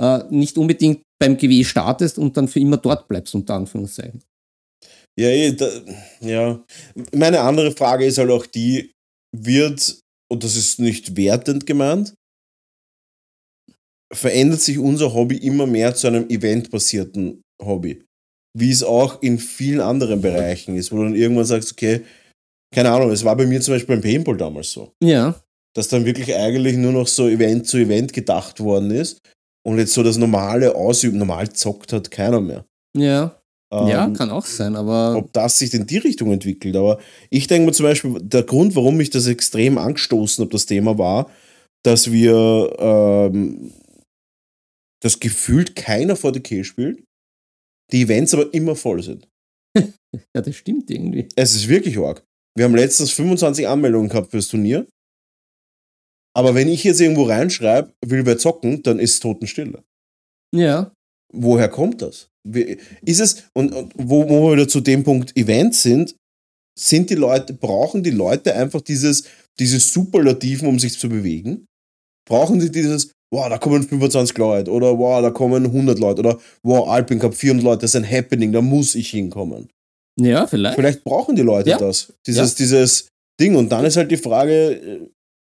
äh, nicht unbedingt beim GW startest und dann für immer dort bleibst, unter Anführungszeichen. Ja, eh, da, ja. Meine andere Frage ist halt auch die, wird, und das ist nicht wertend gemeint, verändert sich unser Hobby immer mehr zu einem eventbasierten Hobby. Wie es auch in vielen anderen Bereichen ist, wo du dann irgendwann sagst, okay, keine Ahnung, es war bei mir zum Beispiel beim Paintball damals so, Ja, dass dann wirklich eigentlich nur noch so Event zu Event gedacht worden ist und jetzt so das normale Ausüben, normal zockt hat keiner mehr. ja, ja, Ähm, kann auch sein, aber ob das sich in die Richtung entwickelt. Aber ich denke mir zum Beispiel, der Grund, warum mich das extrem angestoßen habe, das Thema war, dass wir ähm, das gefühlt keiner vor der Kehl spielt, die Events aber immer voll sind. ja, das stimmt irgendwie. Es ist wirklich arg. Wir haben letztens 25 Anmeldungen gehabt fürs Turnier. Aber wenn ich jetzt irgendwo reinschreibe, will wer zocken, dann ist Totenstille. Ja, Woher kommt das? Ist es, und, und wo, wo wir wieder zu dem Punkt Events sind, sind die Leute, brauchen die Leute einfach dieses, dieses Superlativen, um sich zu bewegen? Brauchen sie dieses, wow, da kommen 25 Leute oder wow, da kommen 100 Leute oder wow, Alpin Cup 400 Leute, das ist ein Happening, da muss ich hinkommen. ja, vielleicht. Vielleicht brauchen die Leute Ja. das, dieses, dieses Ding. Und dann ist halt die Frage, äh,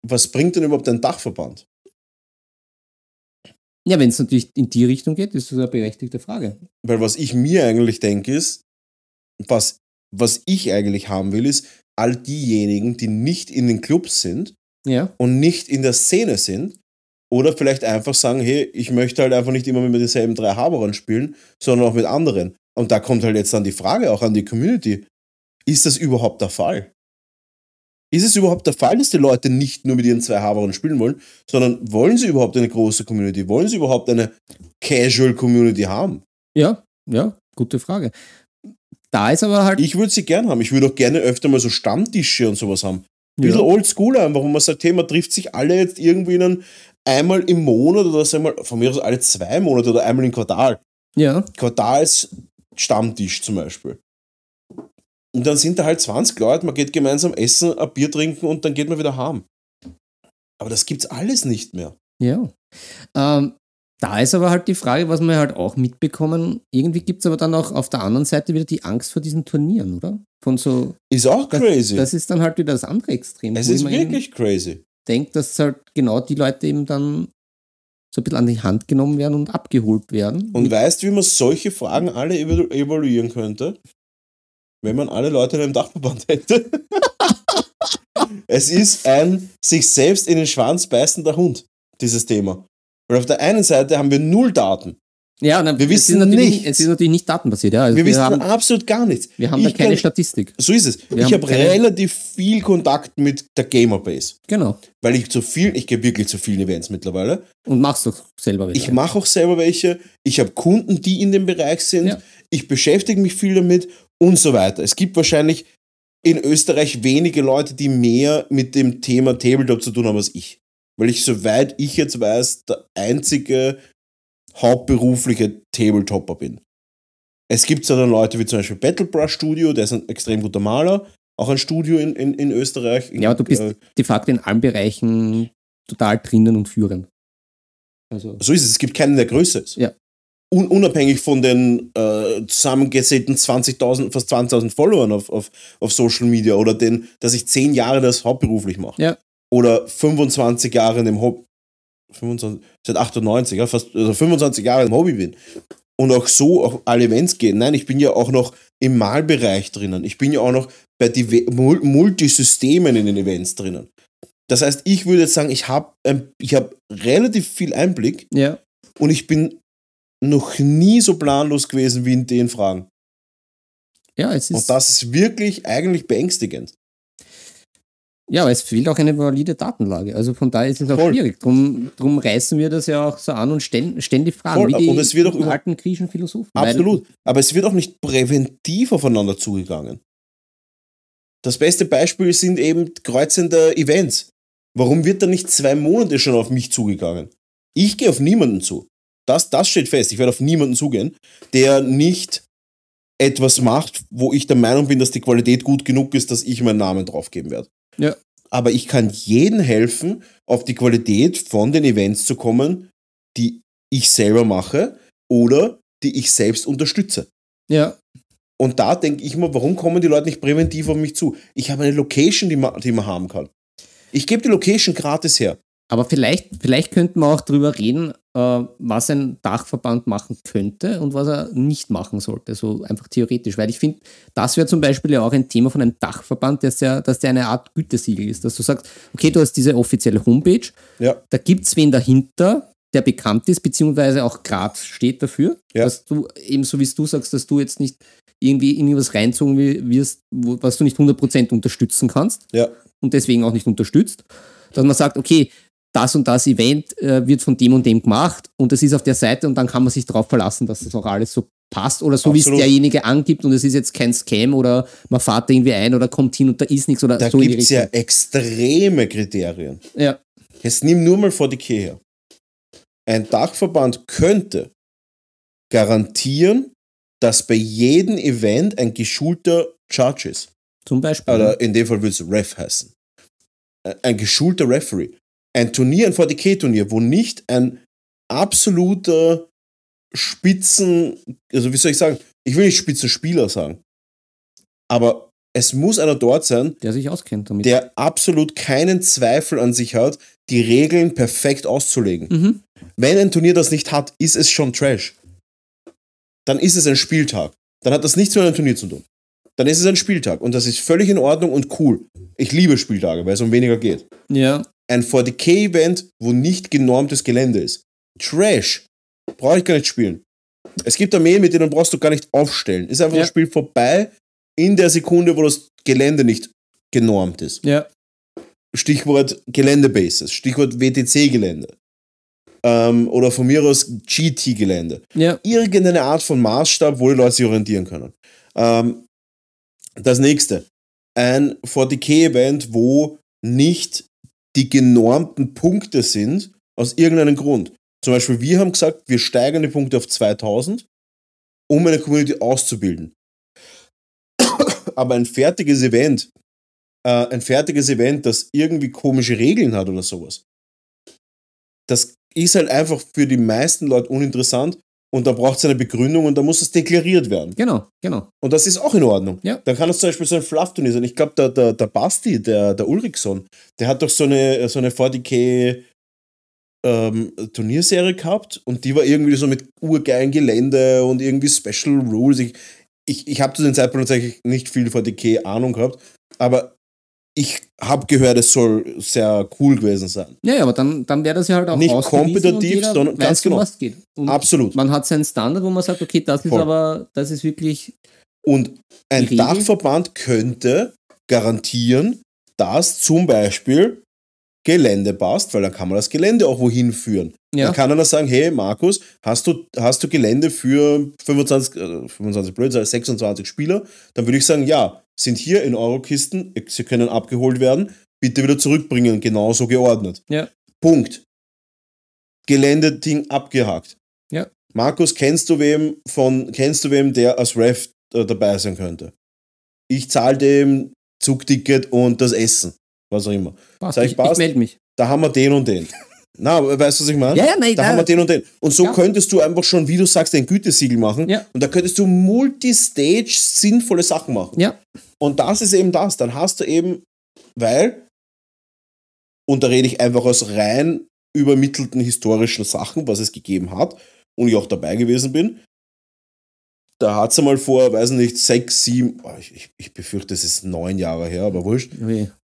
was bringt denn überhaupt ein Dachverband? Ja, wenn es natürlich in die Richtung geht, ist das eine berechtigte Frage. Weil was ich mir eigentlich denke ist, was, was ich eigentlich haben will, ist, all diejenigen, die nicht in den Clubs sind Ja, und nicht in der Szene sind, oder vielleicht einfach sagen, hey, ich möchte halt einfach nicht immer mit denselben drei Haberern spielen, sondern auch mit anderen. Und da kommt halt jetzt dann die Frage auch an die Community, ist das überhaupt der Fall? Ist es überhaupt der Fall, dass die Leute nicht nur mit ihren zwei Haberern spielen wollen, sondern wollen sie überhaupt eine große Community? Wollen sie überhaupt eine Casual Community haben? ja, ja, gute Frage. Da ist aber halt. Ich würde sie gern haben. Ich würde auch gerne öfter mal so Stammtische und sowas haben. Ein bisschen ja, oldschool einfach, wo man sagt, hey, man trifft sich alle jetzt irgendwie in einen, einmal im Monat oder sagen wir mal, von mir aus alle zwei Monate oder einmal im Quartal. ja, Quartalsstammtisch zum Beispiel. Und dann sind da halt 20 Leute, man geht gemeinsam essen, ein Bier trinken und dann geht man wieder heim. Aber das gibt's alles nicht mehr. ja. Ähm, da ist aber halt die Frage, was wir halt auch mitbekommen. Irgendwie gibt es aber dann auch auf der anderen Seite wieder die Angst vor diesen Turnieren, oder? Von so. Ist auch Das, crazy. das ist dann halt wieder das andere Extrem. es ist wirklich crazy. denke, dass halt genau die Leute eben dann so ein bisschen an die Hand genommen werden und abgeholt werden. Und weißt du, wie man solche Fragen alle evalu- evaluieren könnte? Wenn man alle Leute in einem Dachverband hätte. es ist ein sich selbst in den Schwanz beißender Hund, dieses Thema. Weil auf der einen Seite haben wir null Daten. ja, na, wir wissen nichts. Es ist natürlich nicht datenbasiert, ja. Also Wir, wissen haben, absolut gar nichts. wir haben ich da keine kann- Statistik. So ist es. Wir ich habe keine- relativ viel Kontakt mit der Gamerbase. Genau. Weil ich zu vielen, ich gehe wirklich zu vielen Events mittlerweile. Und machst doch selber welche. Ich mache auch selber welche. Ich habe Kunden, die in dem Bereich sind. Ja. Ich beschäftige mich viel damit und so weiter. Es gibt wahrscheinlich in Österreich wenige Leute, die mehr mit dem Thema Tabletop zu tun haben als ich. Weil ich, soweit ich jetzt weiß, der einzige hauptberufliche Tabletopper bin. Es gibt zwar dann Leute wie zum Beispiel Battlebrush Studio, der ist ein extrem guter Maler, auch ein Studio in, in, in Österreich. ja, aber du bist Äh, de facto in allen Bereichen total drinnen und führend. Also, So ist es. Es gibt keinen, der größer ist. Ja. Un unabhängig von den äh, zusammengezählten 20.000, fast 20.000 Followern auf, auf, auf Social Media oder den, dass ich 10 Jahre das hauptberuflich mache. Ja. Oder 25 Jahre in dem Hobby. 25, seit 98, ja, fast also 25 Jahre im Hobby bin. Und auch so auf alle Events gehen. Nein, ich bin ja auch noch im Malbereich drinnen. Ich bin ja auch noch bei Mul- Multisystemen in den Events drinnen. Das heißt, ich würde jetzt sagen, ich habe ich hab relativ viel Einblick ja. und ich bin noch nie so planlos gewesen wie in den Fragen. Ja, es ist. Und das ist wirklich eigentlich beängstigend. Ja, aber es fehlt auch eine valide Datenlage. Also von daher ist es auch Voll. schwierig. Drum, drum reißen wir das ja auch so an und stellen, die Fragen, Voll, wie die und es wird auch über- alten griechischen Philosophen. Absolut. Aber es wird auch nicht präventiv aufeinander zugegangen. Das beste Beispiel sind eben kreuzende Events. Warum wird da nicht zwei Monate schon auf mich zugegangen? Ich gehe auf niemanden zu. Das, das steht fest. Ich werde auf niemanden zugehen, der nicht etwas macht, wo ich der Meinung bin, dass die Qualität gut genug ist, dass ich meinen Namen draufgeben werde. Ja. Aber ich kann jedem helfen, auf die Qualität von den Events zu kommen, die ich selber mache oder die ich selbst unterstütze. Ja, Und da denke ich mir, warum kommen die Leute nicht präventiv auf mich zu? Ich habe eine Location, die man, die man haben kann. Ich gebe die Location gratis her. aber vielleicht, vielleicht könnten wir auch drüber reden, was ein Dachverband machen könnte und was er nicht machen sollte, so einfach theoretisch. Weil ich finde, das wäre zum Beispiel ja auch ein Thema von einem Dachverband, dass der, dass der eine Art Gütesiegel ist. Dass du sagst, okay, du hast diese offizielle Homepage, Ja. da gibt es wen dahinter, der bekannt ist, beziehungsweise auch Grad steht dafür, Ja. dass du eben so wie du sagst, dass du jetzt nicht irgendwie in irgendwas reinzogen wi- wirst, was du nicht 100% unterstützen kannst Ja. und deswegen auch nicht unterstützt, dass man sagt, okay, das und das Event äh, wird von dem und dem gemacht und das ist auf der Seite und dann kann man sich darauf verlassen, dass das auch alles so passt oder so, wie es derjenige angibt und es ist jetzt kein Scam oder man fährt da irgendwie ein oder kommt hin und da ist nichts oder Da so die gibt es ja extreme Kriterien. Ja, Jetzt nimm nur mal vor die Kehr her. Ein Dachverband könnte garantieren, dass bei jedem Event ein geschulter Judge ist. zum Beispiel. Oder in dem Fall würde es Ref heißen. Äh, Ein geschulter Referee. Ein Turnier, ein 40k-Turnier, wo nicht ein absoluter Spitzen, also wie soll ich sagen, ich will nicht Spitzenspieler sagen, aber es muss einer dort sein, der sich auskennt damit. der absolut keinen Zweifel an sich hat, die Regeln perfekt auszulegen. mhm. Wenn ein Turnier das nicht hat, ist es schon Trash. Dann ist es ein Spieltag. Dann hat das nichts mit einem Turnier zu tun. Dann ist es ein Spieltag und das ist völlig in Ordnung und cool. Ich liebe Spieltage, weil es um weniger geht. Ja, Ein 40k-Event, wo nicht genormtes Gelände ist. Trash. Brauche ich gar nicht spielen. Es gibt Armeen, mit denen brauchst du gar nicht aufstellen. Ist einfach Ja. das Spiel vorbei in der Sekunde, wo das Gelände nicht genormt ist. ja, Stichwort Geländebases, Stichwort WTC-Gelände. Ähm, oder von mir aus GT-Gelände. ja, Irgendeine Art von Maßstab, wo die Leute sich orientieren können. Ähm, das nächste. Ein 40k-Event, wo nicht die genormten Punkte sind, aus irgendeinem Grund. Zum Beispiel, wir haben gesagt, wir steigern die Punkte auf 2000, um eine Community auszubilden. Aber ein fertiges Event, äh, ein fertiges Event, das irgendwie komische Regeln hat oder sowas, das ist halt einfach für die meisten Leute uninteressant und da braucht es eine Begründung und da muss es deklariert werden. genau, genau. Und das ist auch in Ordnung. Ja. Dann kann es zum Beispiel so ein Fluff-Turnier sein. Ich glaube, der, der, der Basti, der, der Ulrichson, der hat doch so eine, so eine 40k ähm, Turnierserie gehabt und die war irgendwie so mit urgeilen Gelände und irgendwie Special Rules. Ich, ich, ich habe zu dem Zeitpunkt tatsächlich nicht viel von DK Ahnung gehabt, aber ich habe gehört, es soll sehr cool gewesen sein. Ja, ja aber dann, dann wäre das ja halt auch Nicht kompetitiv, sondern ganz genau. was geht. Und Absolut. man hat seinen Standard, wo man sagt, okay, das ist Voll. aber, das ist wirklich, Und ein? Dachverband könnte garantieren, dass zum Beispiel Gelände passt, weil dann kann man das Gelände auch wohin führen. ja, Dann kann einer sagen, hey Markus, hast du, hast du Gelände für 25, äh, 25 blöd, also 26 Spieler? Dann würde ich sagen, ja, sind hier in Eurokisten, sie können abgeholt werden, bitte wieder zurückbringen, genauso geordnet. Ja. Punkt. Geländeding abgehakt. Ja. Markus, kennst du wem von, kennst du wem, der als Ref äh, dabei sein könnte? Ich zahle dem Zugticket und das Essen, was auch immer. passt. Sag ich, ich, ich passt? melde mich. Da haben wir den und den. Na, weißt du, was ich meine? Ja, ja, nein, Da nein. haben wir den und den. Und so Ja. könntest du einfach schon, wie du sagst, ein Gütesiegel machen. Ja. Und da könntest du multistage sinnvolle Sachen machen. Ja, Und das ist eben das. Dann hast du eben, weil, und da rede ich einfach aus rein übermittelten historischen Sachen, was es gegeben hat, und ich auch dabei gewesen bin. Da hat es einmal vor, weiß nicht, sechs, sieben, oh, ich, ich, befürchte, es ist neun Jahre her, aber wurscht,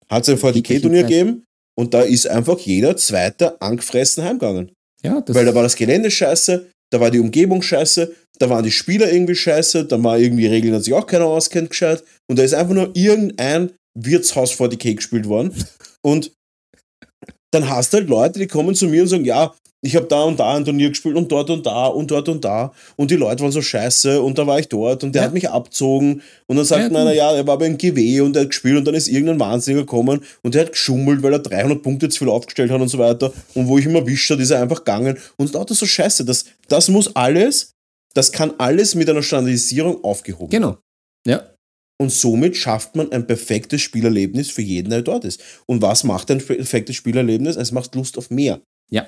hat es ein VDK-Turnier gegeben und da ist einfach jeder Zweite angefressen heimgegangen. ja Weil da war das Gelände scheiße, da war die Umgebung scheiße, da waren die Spieler irgendwie scheiße, da war irgendwie Regeln, dass sich auch keiner auskennt gescheit. Und da ist einfach nur irgendein Wirtshaus vor die Cake gespielt worden. Und dann hast du halt Leute, die kommen zu mir und sagen, ja, ich habe da und da ein Turnier gespielt und dort und da und dort und da und die Leute waren so scheiße und da war ich dort und der Ja. hat mich abzogen und dann sagt Ja, einer, ja, er war beim GW und er hat gespielt und dann ist irgendein Wahnsinniger gekommen und der hat geschummelt, weil er 300 Punkte zu viel aufgestellt hat und so weiter und wo ich immer erwischt hat, ist er einfach gegangen und lauter so scheiße, das, das muss alles, das kann alles mit einer Standardisierung aufgehoben werden. genau. Ja, Und somit schafft man ein perfektes Spielerlebnis für jeden, der dort ist. Und was macht ein perfektes Spielerlebnis? Es macht Lust auf mehr. Ja.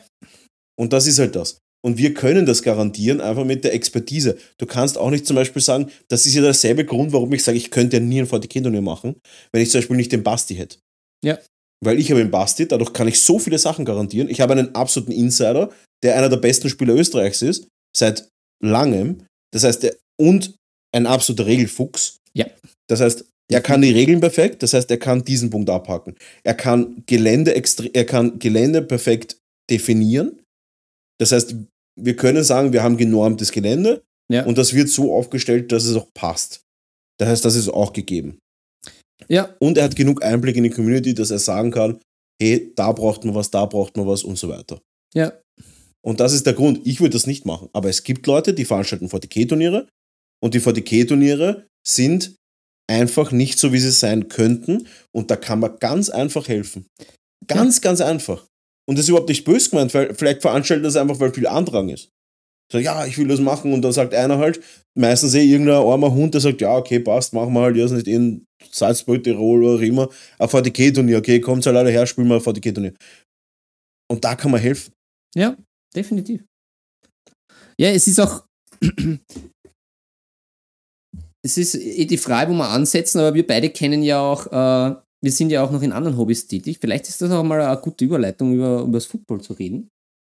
Und das ist halt das. Und wir können das garantieren, einfach mit der Expertise. Du kannst auch nicht zum Beispiel sagen, das ist ja derselbe Grund, warum ich sage, ich könnte ja nie ein VTK-Turnier machen, wenn ich zum Beispiel nicht den Basti hätte. Ja. Weil ich habe den Basti, dadurch kann ich so viele Sachen garantieren. Ich habe einen absoluten Insider, der einer der besten Spieler Österreichs ist, seit langem. Das heißt, der, und ein absoluter Regelfuchs. Ja. Das heißt, er kann die Regeln perfekt, das heißt, er kann diesen Punkt abhaken. Er kann Gelände, er kann Gelände perfekt definieren. Das heißt, wir können sagen, wir haben genormtes Gelände Ja. und das wird so aufgestellt, dass es auch passt. Das heißt, das ist auch gegeben. ja, Und er hat genug Einblick in die Community, dass er sagen kann, hey, da braucht man was, da braucht man was und so weiter. ja, Und das ist der Grund. Ich würde das nicht machen. Aber es gibt Leute, die veranstalten VTK-Turniere und die VTK-Turniere sind einfach nicht so, wie sie sein könnten. Und da kann man ganz einfach helfen. Ganz, ganz einfach. Und das ist überhaupt nicht böse gemeint, weil vielleicht veranstaltet das einfach, weil viel Andrang ist. So, ja, ich will das machen. Und dann sagt einer halt, meistens eh irgendein armer Hund, der sagt, ja, okay, passt, machen wir halt, ja, nicht in Salzburg, Tirol oder auch immer, ein VTK-Turnier, okay, kommt halt alle her, spielen wir ein VTK-Turnier. Und da kann man helfen. ja, definitiv. Ja, es ist auch. Es ist eh die Frage, wo wir ansetzen, aber wir beide kennen ja auch, äh, wir sind ja auch noch in anderen Hobbys tätig. Vielleicht ist das auch mal eine gute Überleitung, über, über das Football zu reden.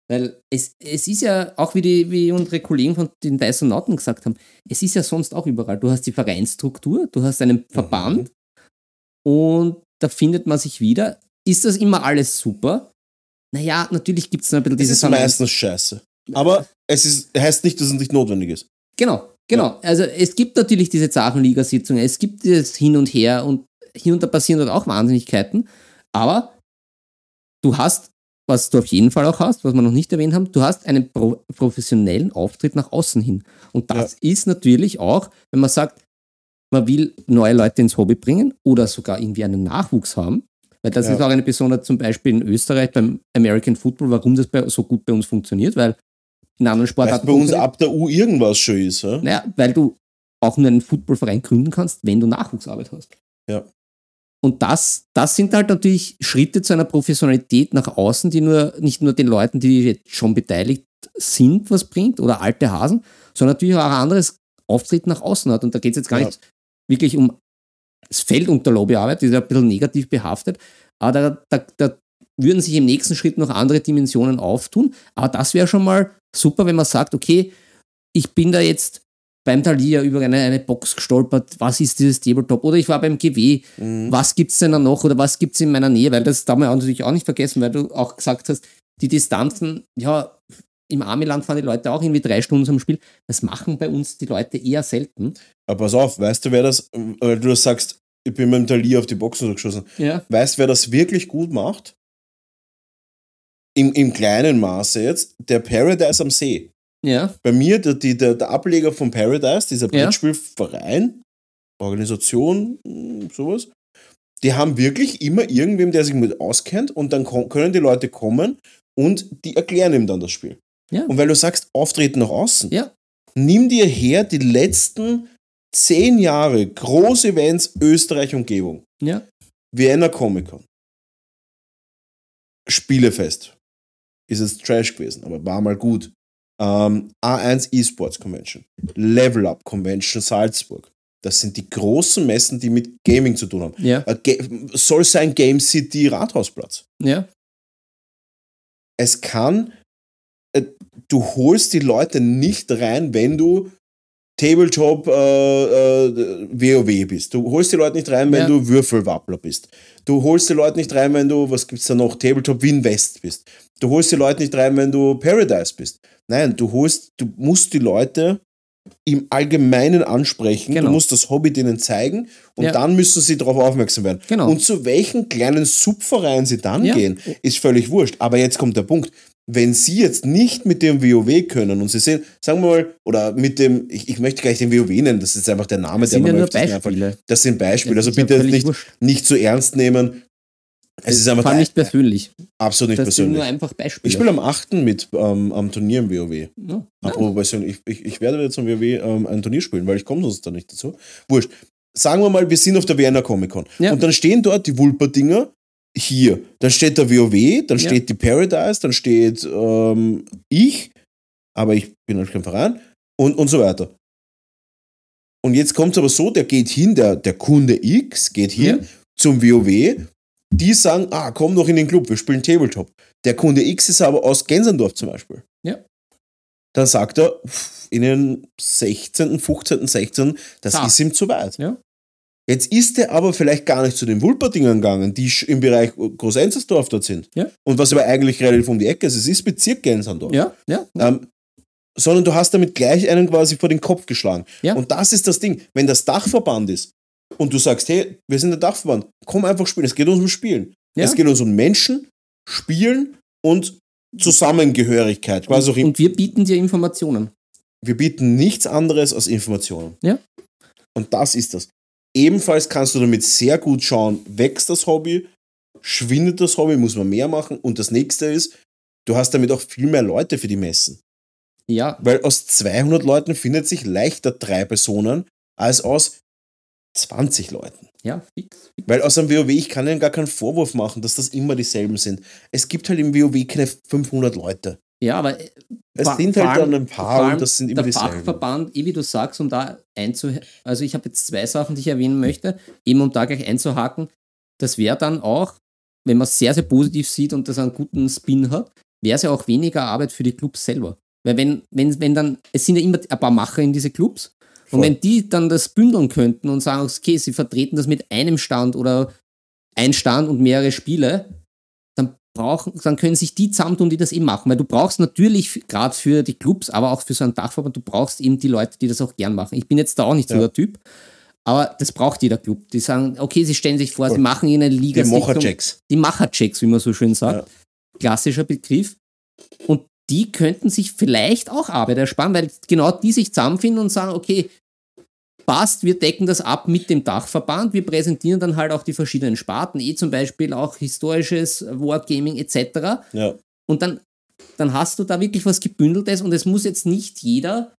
Weil es, es ist ja, auch wie, die, wie unsere Kollegen von den Dysonauten gesagt haben, es ist ja sonst auch überall. Du hast die Vereinsstruktur, du hast einen Verband und da findet man sich wieder. Ist das immer alles super? Naja, natürlich gibt es ein bisschen Es dieses ist meistens scheiße. Aber es ist, heißt nicht, dass es nicht notwendig ist. Genau, genau. Also es gibt natürlich diese Zachenliga-Sitzungen, es gibt dieses Hin und Her und hier und da passieren dort auch Wahnsinnigkeiten, aber du hast, was du auf jeden Fall auch hast, was wir noch nicht erwähnt haben, du hast einen pro professionellen Auftritt nach außen hin. Und das ist natürlich auch, wenn man sagt, man will neue Leute ins Hobby bringen oder sogar irgendwie einen Nachwuchs haben, weil das Ja. ist auch eine Besonderheit zum Beispiel in Österreich beim American Football, warum das so gut bei uns funktioniert, weil in anderen Weil Sportarten bei uns ab der U irgendwas schon ist. Ja? naja, weil du auch nur einen Footballverein gründen kannst, wenn du Nachwuchsarbeit hast. Ja. Und das, das sind halt natürlich Schritte zu einer Professionalität nach außen, die nur nicht nur den Leuten, die jetzt schon beteiligt sind, was bringt oder alte Hasen, sondern natürlich auch ein anderes Auftreten nach außen hat. Und da geht es jetzt gar Ja. nicht wirklich um das Feld unter Lobbyarbeit, die ist ja ein bisschen negativ behaftet, aber da, da, da würden sich im nächsten Schritt noch andere Dimensionen auftun. Aber das wäre schon mal super, wenn man sagt, okay, ich bin da jetzt beim Thalia über eine, eine Box gestolpert, was ist dieses Tabletop? Oder ich war beim GW, mhm. was gibt es denn da noch oder was gibt es in meiner Nähe? Weil das darf man natürlich auch nicht vergessen, weil du auch gesagt hast, die Distanzen, ja, im Armeland fahren die Leute auch irgendwie drei Stunden zum Spiel. Das machen bei uns die Leute eher selten. Aber pass auf, weißt du, wer das, weil du das sagst, ich bin mit dem Thalia auf die Boxen geschossen. Ja. Weißt du, wer das wirklich gut macht? Im, Im kleinen Maße jetzt, der Paradise am See. Ja. Bei mir, der, der, der Ableger von Paradise, dieser Brettspielverein, Organisation, hm, sowas, die haben wirklich immer irgendwem, der sich mit auskennt und dann können die Leute kommen und die erklären ihm dann das Spiel. Ja. Und weil du sagst, auftreten nach außen, ja. nimm dir her die letzten zehn Jahre große Events Österreich-Umgebung. Ja. Vienna Comic Con. Spielefest. Ist es Trash gewesen, aber war mal gut. Ähm, A1 Esports Convention. Level Up Convention Salzburg. Das sind die großen Messen, die mit Gaming zu tun haben. Ja. Äh, soll sein Game City Rathausplatz. Ja. Es kann, äh, du holst die Leute nicht rein, wenn du Tabletop äh, äh, WoW bist. Du holst die Leute nicht rein, wenn ja. du Würfelwappler bist. Du holst die Leute nicht rein, wenn du, was gibt's da noch, Tabletop Win West bist. Du holst die Leute nicht rein, wenn du Paradise bist. Nein, du holst, du musst die Leute im Allgemeinen ansprechen. Genau. Du musst das Hobby denen zeigen und ja. dann müssen sie darauf aufmerksam werden. Genau. Und zu welchen kleinen Subvereinen sie dann ja. gehen, ist völlig wurscht. Aber jetzt kommt der Punkt wenn Sie jetzt nicht mit dem WoW können und Sie sehen, sagen wir mal, oder mit dem, ich, ich möchte gleich den WoW nennen, das ist einfach der Name, das der man ja nur Beispiele. Das sind Beispiele, also bitte nicht, nicht zu ernst nehmen. Es ist einfach. nicht persönlich. Absolut nicht das persönlich. Sind nur einfach Beispiele. Ich spiele am 8. mit ähm, am Turnier im WoW. Ja. Apropos ich, ich, ich werde jetzt am WoW ähm, ein Turnier spielen, weil ich komme sonst da nicht dazu. Wurscht. Sagen wir mal, wir sind auf der Vienna Comic Con. Ja. Und dann stehen dort die Wulper-Dinger hier. Dann steht der WoW, dann ja. steht die Paradise, dann steht ähm, ich, aber ich bin halt kein Verein und, und so weiter. Und jetzt kommt es aber so, der geht hin, der, der Kunde X geht hin ja. zum WoW, die sagen, ah, komm noch in den Club, wir spielen Tabletop. Der Kunde X ist aber aus Gensendorf zum Beispiel. Ja. Dann sagt er, in den 16., 15., 16., das Tag. ist ihm zu weit. Ja. Jetzt ist er aber vielleicht gar nicht zu den Wulpertingern gegangen, die im Bereich Großenzersdorf dort sind. Ja. Und was aber eigentlich relativ um die Ecke ist, es ist Bezirk Gensandorf. Ja, ja. Ähm, sondern du hast damit gleich einen quasi vor den Kopf geschlagen. Ja. Und das ist das Ding. Wenn das Dachverband ist und du sagst, hey, wir sind der Dachverband, komm einfach spielen. Es geht uns um Spielen. Ja. Es geht uns um Menschen, Spielen und Zusammengehörigkeit. Quasi und, und wir bieten dir Informationen. Wir bieten nichts anderes als Informationen. Ja. Und das ist das. Ebenfalls kannst du damit sehr gut schauen, wächst das Hobby, schwindet das Hobby, muss man mehr machen. Und das nächste ist, du hast damit auch viel mehr Leute für die Messen. Ja. Weil aus 200 Leuten findet sich leichter drei Personen als aus 20 Leuten. Ja, fix, fix. Weil aus einem WoW, ich kann ihnen gar keinen Vorwurf machen, dass das immer dieselben sind. Es gibt halt im WoW keine 500 Leute. Ja, aber es sind halt dann ein paar und das sind immer der dieselben. Fachverband, eh wie du sagst, um da einzuhaken, also ich habe jetzt zwei Sachen, die ich erwähnen möchte, eben um da gleich einzuhaken, das wäre dann auch, wenn man es sehr, sehr positiv sieht und das einen guten Spin hat, wäre es ja auch weniger Arbeit für die Clubs selber. Weil wenn, wenn, wenn dann, es sind ja immer ein paar Macher in diese Clubs, und wenn die dann das bündeln könnten und sagen, okay, sie vertreten das mit einem Stand oder ein Stand und mehrere Spiele, brauchen, dann können sich die zusammentun, die das eben machen. Weil du brauchst natürlich gerade für die Clubs, aber auch für so einen Dachverband, du brauchst eben die Leute, die das auch gern machen. Ich bin jetzt da auch nicht so der Typ, aber das braucht jeder Club. Die sagen, okay, sie stellen sich vor, Voll. sie machen in eine Liga. Die Macherchecks. Die Macherchecks, wie man so schön sagt. Ja. Klassischer Begriff. Und die könnten sich vielleicht auch Arbeit ersparen, weil genau die sich zusammenfinden und sagen, okay, passt, wir decken das ab mit dem Dachverband, wir präsentieren dann halt auch die verschiedenen Sparten, eh zum Beispiel auch historisches Wargaming etc. Ja. Und dann, dann hast du da wirklich was Gebündeltes und es muss jetzt nicht jeder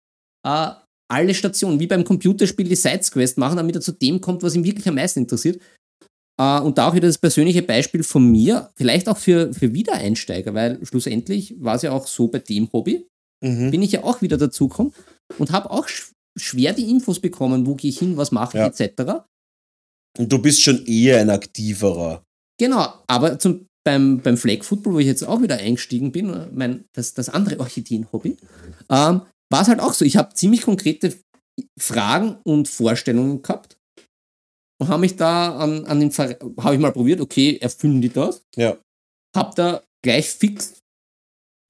äh, alle Stationen, wie beim Computerspiel, die Sidesquest machen, damit er zu dem kommt, was ihn wirklich am meisten interessiert. Uh, und da auch wieder das persönliche Beispiel von mir, vielleicht auch für, für Wiedereinsteiger, weil schlussendlich war es ja auch so bei dem Hobby, mhm. bin ich ja auch wieder dazugekommen und habe auch schwer die Infos bekommen, wo gehe ich hin, was mache ich, ja. etc. Und du bist schon eher ein aktiverer. Genau, aber zum, beim, beim Flag Football, wo ich jetzt auch wieder eingestiegen bin, äh, mein, das, das andere Orchideen-Hobby, ähm, war es halt auch so. Ich habe ziemlich konkrete Fragen und Vorstellungen gehabt und habe mich da an, an den habe ich mal probiert, okay, erfüllen die das? Ja. Hab da gleich fix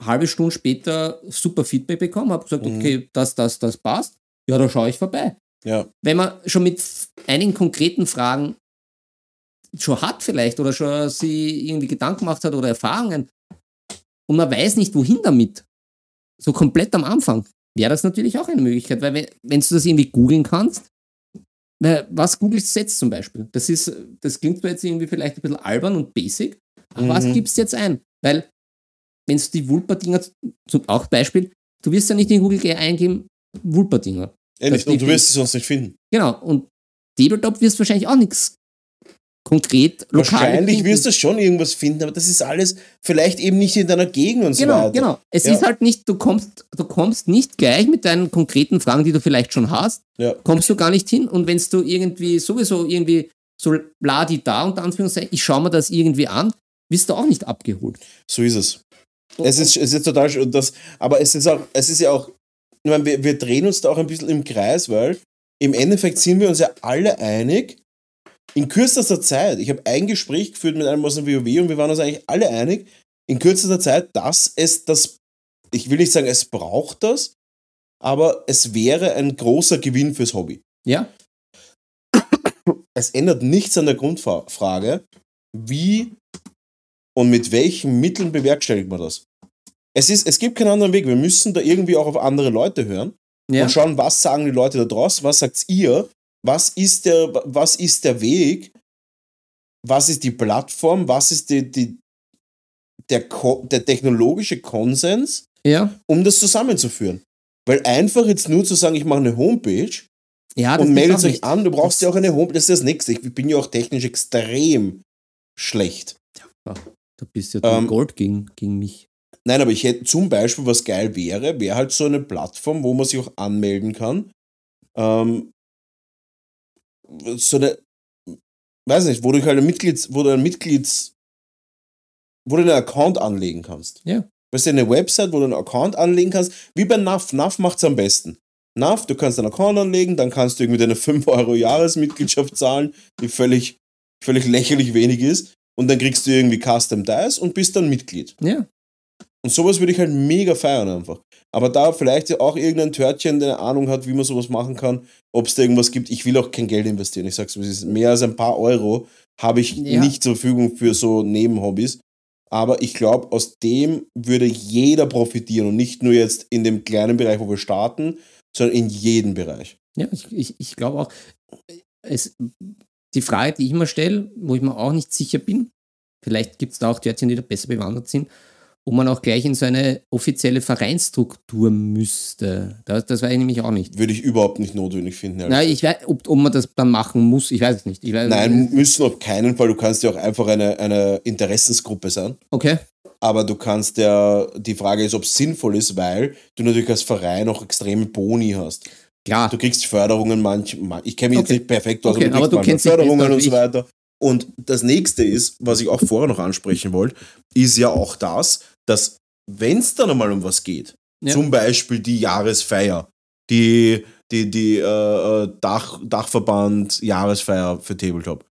halbe Stunde später super Feedback bekommen, habe gesagt, Mhm. okay, das, das, das passt. Ja, da schaue ich vorbei. Ja. Wenn man schon mit einigen konkreten Fragen schon hat vielleicht oder schon sie irgendwie Gedanken gemacht hat oder Erfahrungen und man weiß nicht, wohin damit, so komplett am Anfang, wäre das natürlich auch eine Möglichkeit, weil wenn, wenn du das irgendwie googeln kannst, was googelst du jetzt zum Beispiel? Das ist, das klingt zwar jetzt irgendwie vielleicht ein bisschen albern und basic, aber was Mhm. gibst du jetzt ein? Weil, wenn du die Vulpa-Dinger, zum auch Beispiel, du wirst ja nicht in Google eingeben, Vulpa-Dinger. Das und du wirst es sonst nicht finden. Genau, und Tabletop wirst du wahrscheinlich auch nichts konkret lokal Wahrscheinlich finden. wirst du schon irgendwas finden, aber das ist alles vielleicht eben nicht in deiner Gegend und so Genau, weiter. genau. Es Ja. ist halt nicht, du kommst, du kommst nicht gleich mit deinen konkreten Fragen, die du vielleicht schon hast, Ja. kommst du gar nicht hin. Und wenn du irgendwie sowieso irgendwie so bladi da unter Anführungszeichen, ich schaue mir das irgendwie an, wirst du auch nicht abgeholt. So ist es. Es ist, es ist total das, aber es ist auch, es ist ja auch, ich meine, wir, wir drehen uns da auch ein bisschen im Kreis, weil im Endeffekt sind wir uns ja alle einig, in kürzester Zeit, ich habe ein Gespräch geführt mit einem aus dem WoW und wir waren uns eigentlich alle einig, in kürzester Zeit, dass es das, ich will nicht sagen, es braucht das, aber es wäre ein großer Gewinn fürs Hobby. Ja? Es ändert nichts an der Grundfrage, wie und mit welchen Mitteln bewerkstelligt man das. Es, ist, es gibt keinen anderen Weg. Wir müssen da irgendwie auch auf andere Leute hören Ja. und schauen, was sagen die Leute da draußen, was sagt ihr, was ist der, was ist der Weg, was ist die Plattform, was ist die, die, der, der technologische Konsens, Ja. um das zusammenzuführen. Weil einfach jetzt nur zu sagen, ich mache eine Homepage Ja, und meldet euch nicht. an, du brauchst ja auch eine Homepage, das ist das Nächste. Ich bin ja auch technisch extrem schlecht. Da bist ja du Ähm, Gold gegen, gegen mich. Nein, aber ich hätte zum Beispiel, was geil wäre, wäre halt so eine Plattform, wo man sich auch anmelden kann. Ähm, so eine, weiß nicht, wo du halt ein Mitglieds, wo du ein Mitglieds, wo du einen Account anlegen kannst. Ja. Weißt du, eine Website, wo du einen Account anlegen kannst, wie bei NAV. NAV macht es am besten. NAV, du kannst einen Account anlegen, dann kannst du irgendwie deine 5 Euro Jahresmitgliedschaft zahlen, die völlig, völlig lächerlich wenig ist. Und dann kriegst du irgendwie Custom Dice und bist dann Mitglied. Ja. Und sowas würde ich halt mega feiern einfach. Aber da vielleicht auch irgendein Törtchen, der eine Ahnung hat, wie man sowas machen kann, ob es da irgendwas gibt. Ich will auch kein Geld investieren. Ich sag's, es ist mehr als ein paar Euro habe ich Ja. nicht zur Verfügung für so Nebenhobbys. Aber ich glaube, aus dem würde jeder profitieren und nicht nur jetzt in dem kleinen Bereich, wo wir starten, sondern in jedem Bereich. Ja, ich, ich, ich glaube auch, es, die Frage, die ich immer stelle, wo ich mir auch nicht sicher bin, vielleicht gibt es da auch Törtchen, die da besser bewandert sind, ob man auch gleich in so eine offizielle Vereinsstruktur müsste. Das, das weiß ich nämlich auch nicht. Würde ich überhaupt nicht notwendig finden. Nein, ich weiß, ob, ob man das dann machen muss, ich weiß es nicht. Ich weiß, Nein, müssen auf keinen Fall. Du kannst ja auch einfach eine, eine Interessensgruppe sein. Okay. Aber du kannst ja, die Frage ist, ob es sinnvoll ist, weil du natürlich als Verein auch extreme Boni hast. Klar. Du kriegst Förderungen, manch, man- ich kenne mich Okay. jetzt nicht perfekt aus, Okay, aber aber du du kriegst kennst dich manchmal Förderungen und so weiter. Und das nächste ist, was ich auch vorher noch ansprechen wollte, ist ja auch das, dass wenn es dann einmal um was geht, Ja. zum Beispiel die Jahresfeier, die, die, die äh, äh, Dach, Dachverband Jahresfeier für Tabletop,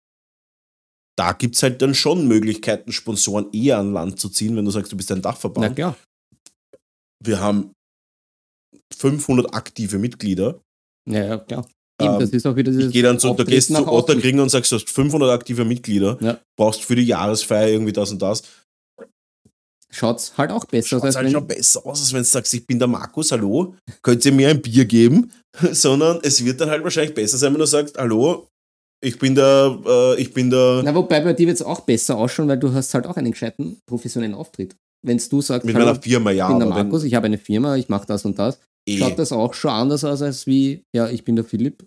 da gibt es halt dann schon Möglichkeiten, Sponsoren eher an Land zu ziehen, wenn du sagst, du bist ein Na Dachverband. klar. Wir haben 500 aktive Mitglieder. Ja, ja, klar. Ähm, das ist auch wieder Ich gehe dann zu, da gehst du zu. Otterkring und sagst, du hast 500 aktive Mitglieder, Ja. brauchst für die Jahresfeier irgendwie das und das. Schaut's halt auch besser Schaut aus, als halt schon besser aus, als wenn du sagst, ich bin der Markus, hallo, könnt ihr mir ein Bier geben? Sondern es wird dann halt wahrscheinlich besser sein, wenn du sagst, hallo, ich bin der, äh, ich bin der, Na, wobei bei dir wird es auch besser ausschauen, weil du hast halt auch einen gescheiten professionellen Auftritt. Wenn du sagst, mit hallo, meiner Firma, ja, ich bin der Markus, ich habe eine Firma, ich mache das und das, eh, schaut das auch schon anders aus als wie, ja, ich bin der Philipp.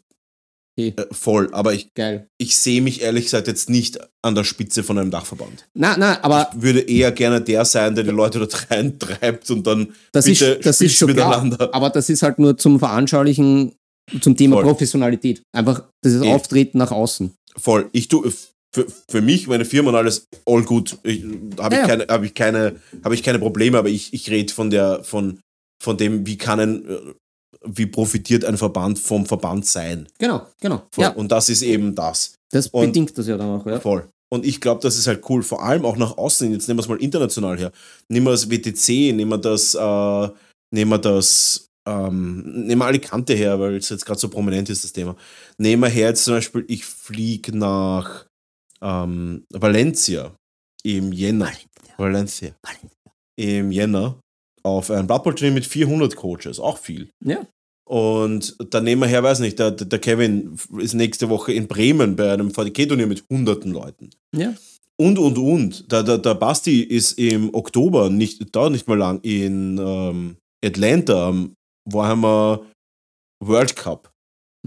Äh, voll, aber ich, Geil. ich sehe mich ehrlich gesagt jetzt nicht an der Spitze von einem Dachverband. Na, na, aber Ich würde eher gerne der sein, der die Leute dort reintreibt und dann das bitte ist, das ist schon klar. miteinander. Aber das ist halt nur zum Veranschaulichen, zum Thema Voll. Professionalität. Einfach dieses Eh. Auftreten nach außen. Voll. Ich tu, für, für mich, meine Firma und alles, all gut. Habe ich, Ja, ja. keine, hab ich, keine, hab ich keine Probleme, aber ich, ich rede von der, von, von dem, wie kann ein, äh, wie profitiert ein Verband vom Verband sein. Genau, genau. Voll. Ja, Und das ist eben das. das und- bedingt das ja dann auch, ja. Voll. Und ich glaube, das ist halt cool, vor allem auch nach außen. Jetzt nehmen wir es mal international her. Nehmen wir das WTC, nehmen wir das, äh, nehmen wir das, ähm, nehmen wir Alicante her, weil es jetzt gerade so prominent ist, das Thema. Nehmen wir her jetzt zum Beispiel, ich fliege nach ähm, Valencia im Jänner. Valencia. Im Jänner auf ein Blood Bowl Turnier mit 400 Coaches, auch viel. Ja. Und dann nehmen wir her, weiß nicht, der, der Kevin ist nächste Woche in Bremen bei einem VDK-Turnier mit hunderten Leuten. Ja. Und, und, und. Der, der, der Basti ist im Oktober, nicht, dauert nicht mal lang, in ähm, Atlanta am Warhammer World Cup.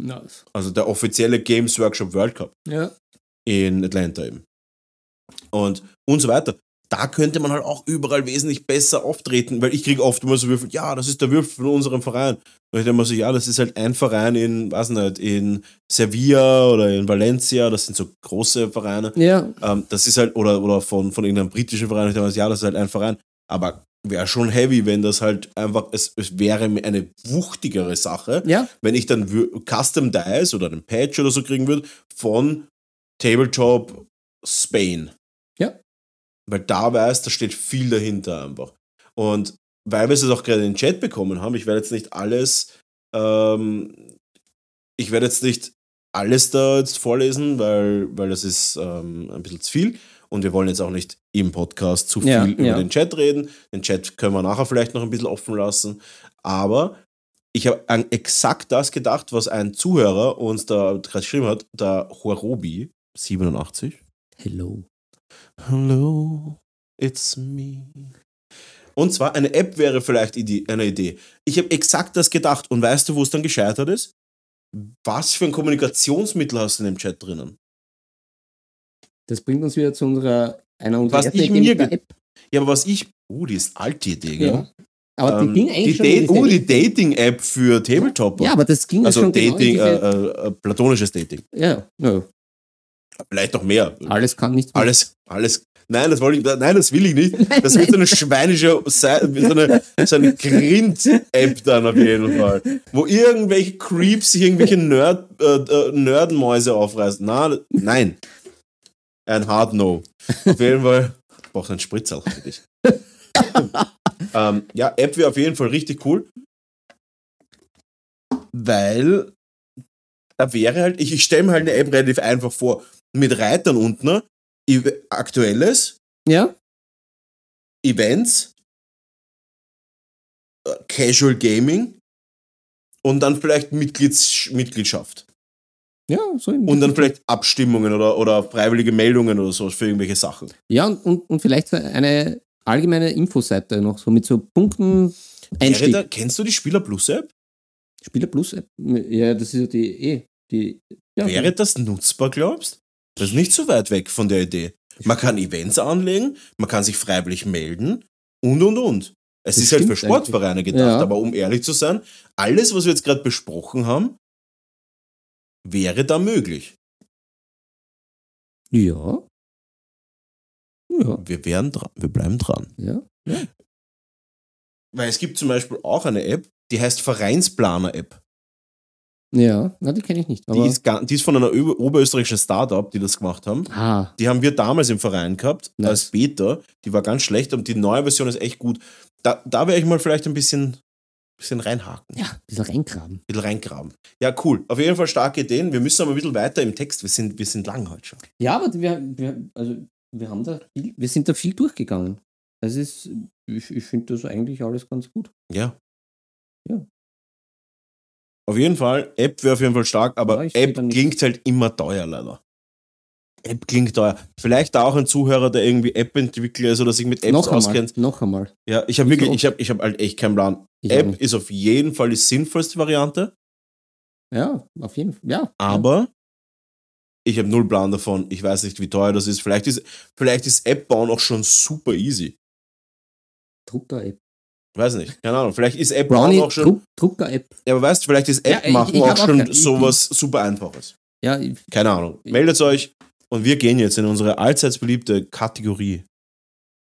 Nice. Also der offizielle Games Workshop World Cup Ja. in Atlanta eben. Und, und so weiter. Da könnte man halt auch überall wesentlich besser auftreten, weil ich kriege oft immer so Würfel, ja, das ist der Würfel von unserem Verein. Und ich denke mir so, ja, das ist halt ein Verein in, weiß nicht, in Sevilla oder in Valencia, das sind so große Vereine. Ja, Ähm, das ist halt, oder, oder von, von irgendeinem britischen Verein, ich denke mir so, ja, das ist halt ein Verein. Aber wäre schon heavy, wenn das halt einfach, es, es wäre eine wuchtigere Sache, ja, wenn ich dann Custom Dice oder einen Patch oder so kriegen würde von Tabletop Spain. Ja. Weil da weiß, da steht viel dahinter einfach. Und weil wir es jetzt auch gerade in den Chat bekommen haben, ich werde jetzt nicht alles, ähm, ich werde jetzt nicht alles da jetzt vorlesen, weil, weil das ist ähm, ein bisschen zu viel. Und wir wollen jetzt auch nicht im Podcast zu viel Ja, über ja. den Chat reden. Den Chat können wir nachher vielleicht noch ein bisschen offen lassen. Aber ich habe an exakt das gedacht, was ein Zuhörer uns da gerade geschrieben hat, der Horobi 87. hello. Hello, it's me. Und zwar eine App wäre vielleicht eine Idee. Ich habe exakt das gedacht und weißt du, wo es dann gescheitert ist? Was für ein Kommunikationsmittel hast du in dem Chat drinnen? Das bringt uns wieder zu unserer, einer unserer Was ersten ich mir App. Ja, aber was ich. Oh, die ist alt, die Idee, gell? Ja. Aber Ähm, die ging eigentlich die schon Da- Oh, die. Dating-App für Tabletopper. Ja, aber das ging also schon genau in Dating, diese, äh, äh, platonisches Dating. ja, ja, Vielleicht noch mehr. alles kann nicht Alles, alles. Nein, das wollte ich, nein, das will ich nicht. Das wird so eine schweinische, so eine, so eine Grind-App dann auf jeden Fall. Wo irgendwelche Creeps sich irgendwelche Nerd, äh, äh, Nerdenmäuse aufreißen. Na, nein. Ein Hard No. Auf jeden Fall. Ich brauche einen Spritzer für dich. ähm, ja, App wäre auf jeden Fall richtig cool. Weil da wäre halt, ich, ich stelle mir halt eine App relativ einfach vor. Mit Reitern unten, aktuelles, Ja, Events, äh, Casual Gaming und dann vielleicht Mitglieds Mitgliedschaft. ja, so in Und dann vielleicht Abstimmungen oder, oder freiwillige Meldungen oder so für irgendwelche Sachen. Ja, und, und, und vielleicht eine allgemeine Infoseite noch, so mit so Punkten Einstieg. da, kennst du die Spieler Plus App? Spieler Plus App. Ja, das ist ja die eh. Die, ja, Wäre das nutzbar, glaubst Das ist nicht so weit weg von der Idee. Man kann Events anlegen, man kann sich freiwillig melden und und und. Es Das ist halt für Sportvereine gedacht, Ja. aber um ehrlich zu sein, alles, was wir jetzt gerade besprochen haben, wäre da möglich. ja. Ja, Wir wären dran, wir bleiben dran. ja. Weil es gibt zum Beispiel auch eine App, die heißt Vereinsplaner-App. Ja, na, die kenne ich nicht. Die, ist ga- die ist von einer oberösterreichischen Startup, die das gemacht haben. ah, Die haben wir damals im Verein gehabt, Nice. als Beta. Die war ganz schlecht und die neue Version ist echt gut. Da, da wäre ich mal vielleicht ein bisschen, bisschen reinhaken, ja, ein bisschen reingraben. ein bisschen reingraben. Ja, cool. Auf jeden Fall starke Ideen. Wir müssen aber ein bisschen weiter im Text. Wir sind, wir sind lang heute schon. Ja, aber wir, wir, also, wir haben da viel, wir sind da viel durchgegangen. Das ist, ich, ich finde das eigentlich alles ganz gut. Ja. Ja. Auf jeden Fall, App wäre auf jeden Fall stark, aber Ja, App klingt halt immer teuer, leider. App klingt teuer. Vielleicht da auch ein Zuhörer, der irgendwie App-Entwickler ist oder sich mit Apps noch einmal, auskennt. noch einmal. Ja, ich habe Ich wirklich, ich habe ich hab halt echt keinen Plan. Ich App ist auf jeden Fall die sinnvollste Variante, Ja, auf jeden Fall. Ja. aber ich habe null Plan davon. Ich weiß nicht, wie teuer das ist. Vielleicht ist, vielleicht ist App-Bauen auch schon super easy. Drucker-App. Weiß nicht, keine Ahnung. Vielleicht ist App-Bauen Brownie, auch schon. Druck, Drucker-App. Ja, aber weißt du, vielleicht ist Ja, App ich- machen ich auch hab auch schon ich- sowas super Einfaches. Ja, ich- Keine Ahnung. Meldet euch. Und wir gehen jetzt in unsere allseits beliebte Kategorie.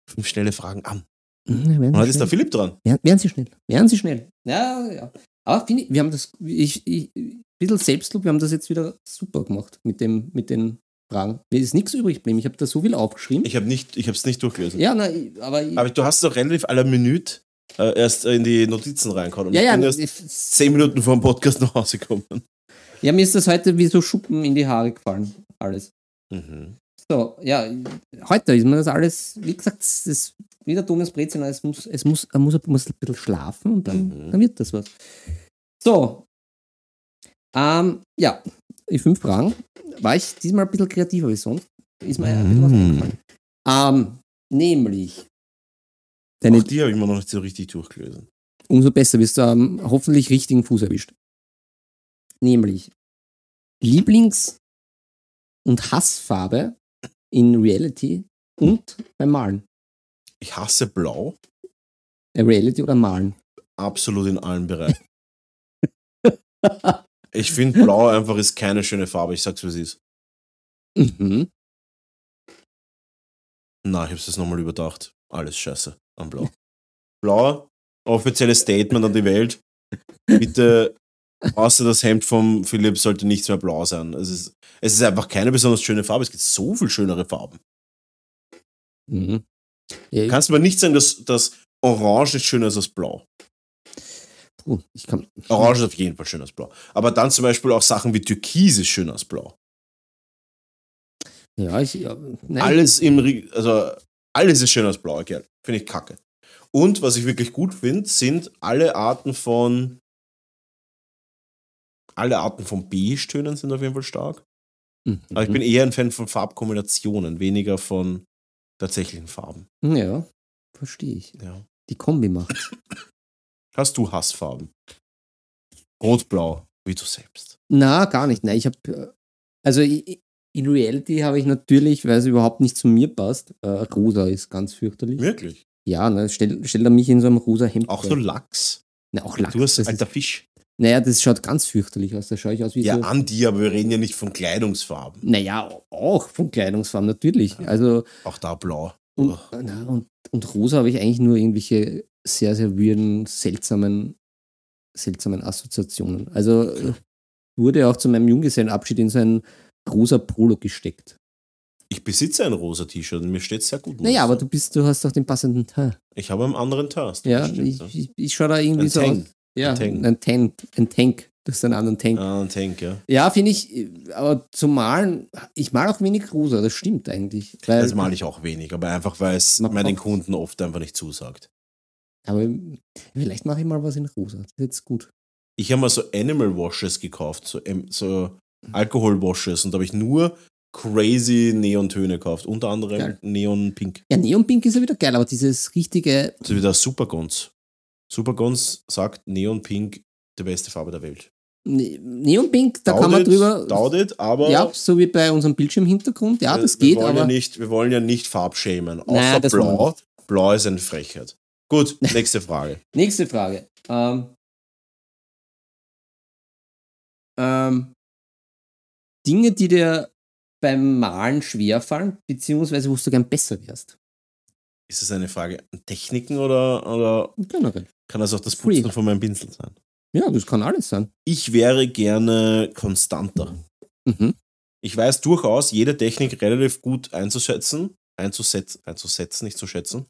Fünf schnelle Fragen an. Mhm, Und heute ist der. Philipp dran. Werden, werden Sie schnell. Werden Sie schnell. Ja, ja. Aber finde ich, wir haben das, ich, ich, ein bisschen Selbstlob, wir haben das jetzt wieder super gemacht mit, dem, mit den Fragen. Mir ist nichts übrig geblieben. Ich habe da so viel aufgeschrieben. Ich habe nicht, ich habe es nicht durchgelesen. ja, ich- aber, ich- Aber du hast doch relativ aller Minute äh, erst in die Notizen reingehauen. Und ja, ich ja, bin erst ich- zehn Minuten vor dem Podcast nach Hause gekommen. ja, mir ist das heute wie so Schuppen in die Haare gefallen. Alles. Mhm. So, ja, heute ist mir das alles, wie gesagt, das ist wieder Thomas Brezen, es muss, es muss, er muss, muss ein bisschen schlafen und dann, Mhm. dann wird das was. So, ähm, ja, die fünf Fragen. War ich diesmal ein bisschen kreativer wie sonst? Ist mir ein bisschen was Mhm. eingefallen. Ähm, nämlich, deine, Auch die habe ich mir noch nicht so richtig durchgelesen. umso besser wirst du am hoffentlich richtigen Fuß erwischt. Nämlich Lieblings- und Hassfarbe in Reality und beim Malen. Ich hasse Blau. Äh, Reality oder Malen. Absolut in allen Bereichen. Ich finde Blau einfach ist keine schöne Farbe. Ich sag's wie es ist. Mhm. Na, ich hab's das nochmal überdacht. Alles scheiße am Blau. Blau, offizielles Statement an die Welt. Bitte, außer das Hemd vom Philipp sollte nichts mehr blau sein. Es ist, es ist einfach keine besonders schöne Farbe. Es gibt so viel schönere Farben. Mhm. Ja, Kannst du mir nicht sagen, dass, dass Orange nicht schöner ist als Blau? puh, ich kann, Orange ist auf jeden Fall schöner als Blau. Aber dann zum Beispiel auch Sachen wie Türkis ist schöner als Blau. ja, ich, ja, Alles im, also alles ist schöner als Blau, gell? Finde ich kacke. Und was ich wirklich gut finde, sind alle Arten von alle Arten von Beige-Tönen sind auf jeden Fall stark. Mhm. Aber ich bin eher ein Fan von Farbkombinationen, weniger von tatsächlichen Farben. Ja, verstehe ich. Ja. Die Kombi macht. Hast du Hassfarben? Rot-Blau, wie du selbst. Na, gar nicht. Nein, ich habe, also i- in Reality habe ich natürlich, weil es überhaupt nicht zu mir passt, äh, rosa ist ganz fürchterlich. Wirklich? Ja, ne, stell, stell er mich in so einem rosa Hemd Auch so Lachs. Na, auch Lachs. Du hast alter ist, Fisch. naja, das schaut ganz fürchterlich aus. Da schaue ich aus wie Ja, so. an dir, aber wir reden ja nicht von Kleidungsfarben. Naja, auch von Kleidungsfarben, natürlich. Also, Auch da blau. und, Ugh. na, und, und rosa habe ich eigentlich nur irgendwelche sehr, sehr weirden, seltsamen, seltsamen Assoziationen. Also, äh, wurde auch zu meinem Junggesellenabschied in so ein rosa Polo gesteckt. Ich besitze ein rosa T-Shirt und mir steht sehr gut. Naja, aber du bist, du hast doch den passenden Teil. Ich habe einen anderen Task. Ja, stimmt, ich, ich, ich schaue da irgendwie Ein so Tank. aus. Ja, Ein Tank. ein Tank. Ein Tank. Das ist ein anderer Tank. Ah, ein Tank, ja. Ja, finde ich, aber zum Malen, ich male auch wenig rosa, das stimmt eigentlich. Weil, Das male ich auch wenig, aber einfach, weil es meinen Kunden oft einfach nicht zusagt. Aber vielleicht mache ich mal was in rosa. Das ist jetzt gut. Ich habe mal so Animal Washes gekauft, so, so Alkohol Washes und da habe ich nur crazy Neontöne gekauft, unter anderem Geil. Neon Pink. Ja, Neonpink ist ja wieder geil, aber dieses richtige, So wie der Supergons. Supergons sagt Neon Pink die beste Farbe der Welt. Ne- Neonpink, da kann man Daudet, drüber. Daudet, aber Ja, so wie bei unserem Bildschirmhintergrund. Ja, wir- das wir geht, wollen aber. Ja nicht, wir wollen ja nicht Farbschämen. Außer Nein, das Blau. Blau ist eine Frechheit. Gut, nächste Frage. Nächste Frage. Ähm, ähm, Dinge, die dir beim Malen schwerfallen, beziehungsweise wo du gern besser wärst. Ist es eine Frage an Techniken oder, oder Generell. kann das auch das Free. Putzen von meinem Pinsel sein? Ja, das kann alles sein. Ich wäre gerne konstanter. Mhm. Ich weiß durchaus, jede Technik relativ gut einzusetzen, einzusetzen, einzusetzen, nicht zu schätzen.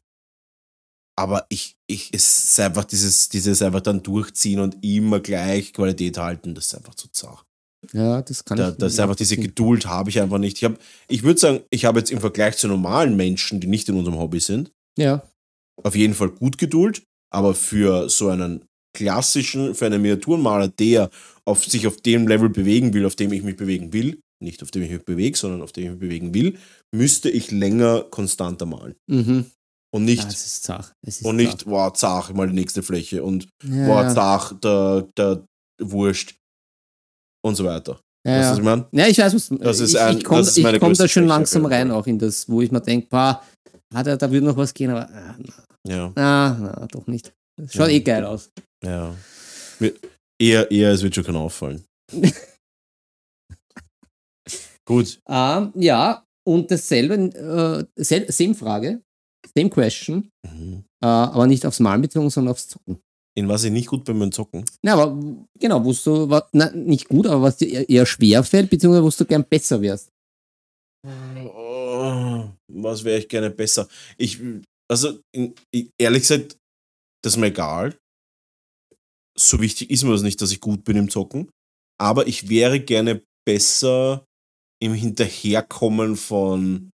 Aber ich, ich, es ist einfach dieses, dieses einfach dann durchziehen und immer gleich Qualität halten, das ist einfach zu zart. Ja, das kann Da, ich. das ist einfach diese. Geduld habe ich einfach nicht. Ich, hab, ich würde sagen, ich habe jetzt im Vergleich zu normalen Menschen, die nicht in unserem Hobby sind, Ja, auf jeden Fall gut Geduld, aber für so einen klassischen, für einen Miniaturenmaler, der auf sich auf dem Level bewegen will, auf dem ich mich bewegen will, nicht auf dem ich mich bewege, sondern auf dem ich mich bewegen will, müsste ich länger konstanter malen. mhm. Und ja, nicht, es ist zart. Es ist und nicht, wow, zach, mal die nächste Fläche und zart. ja, wow, ja. zach, der, der Wurscht und so weiter. Ja, Weißt du, was ich meine? Ja, ich weiß, was Das ist ein- ich komme komm da schon langsam rein, auch in das, wo ich mir denke, ah, da, da würde noch was gehen, aber ah, Ja, na, na, doch nicht. Das schaut Ja. eh geil aus. ja. Eher, eher, es wird schon kein auffallen. Gut. Ähm, ja, und dasselbe, äh, same Frage, same question, Mhm. äh, aber nicht aufs Malen bezogen, sondern aufs Zocken. In was ich nicht gut bin beim Zocken. Na, aber genau, wo du, wa- na, nicht gut, aber was dir eher, eher schwer fällt, beziehungsweise wo du gern besser wärst. Oh, was wäre ich gerne besser? Ich, also, in, ich- ehrlich gesagt, das ist mir egal. So wichtig ist mir das nicht, dass ich gut bin im Zocken. Aber ich wäre gerne besser im Hinterherkommen von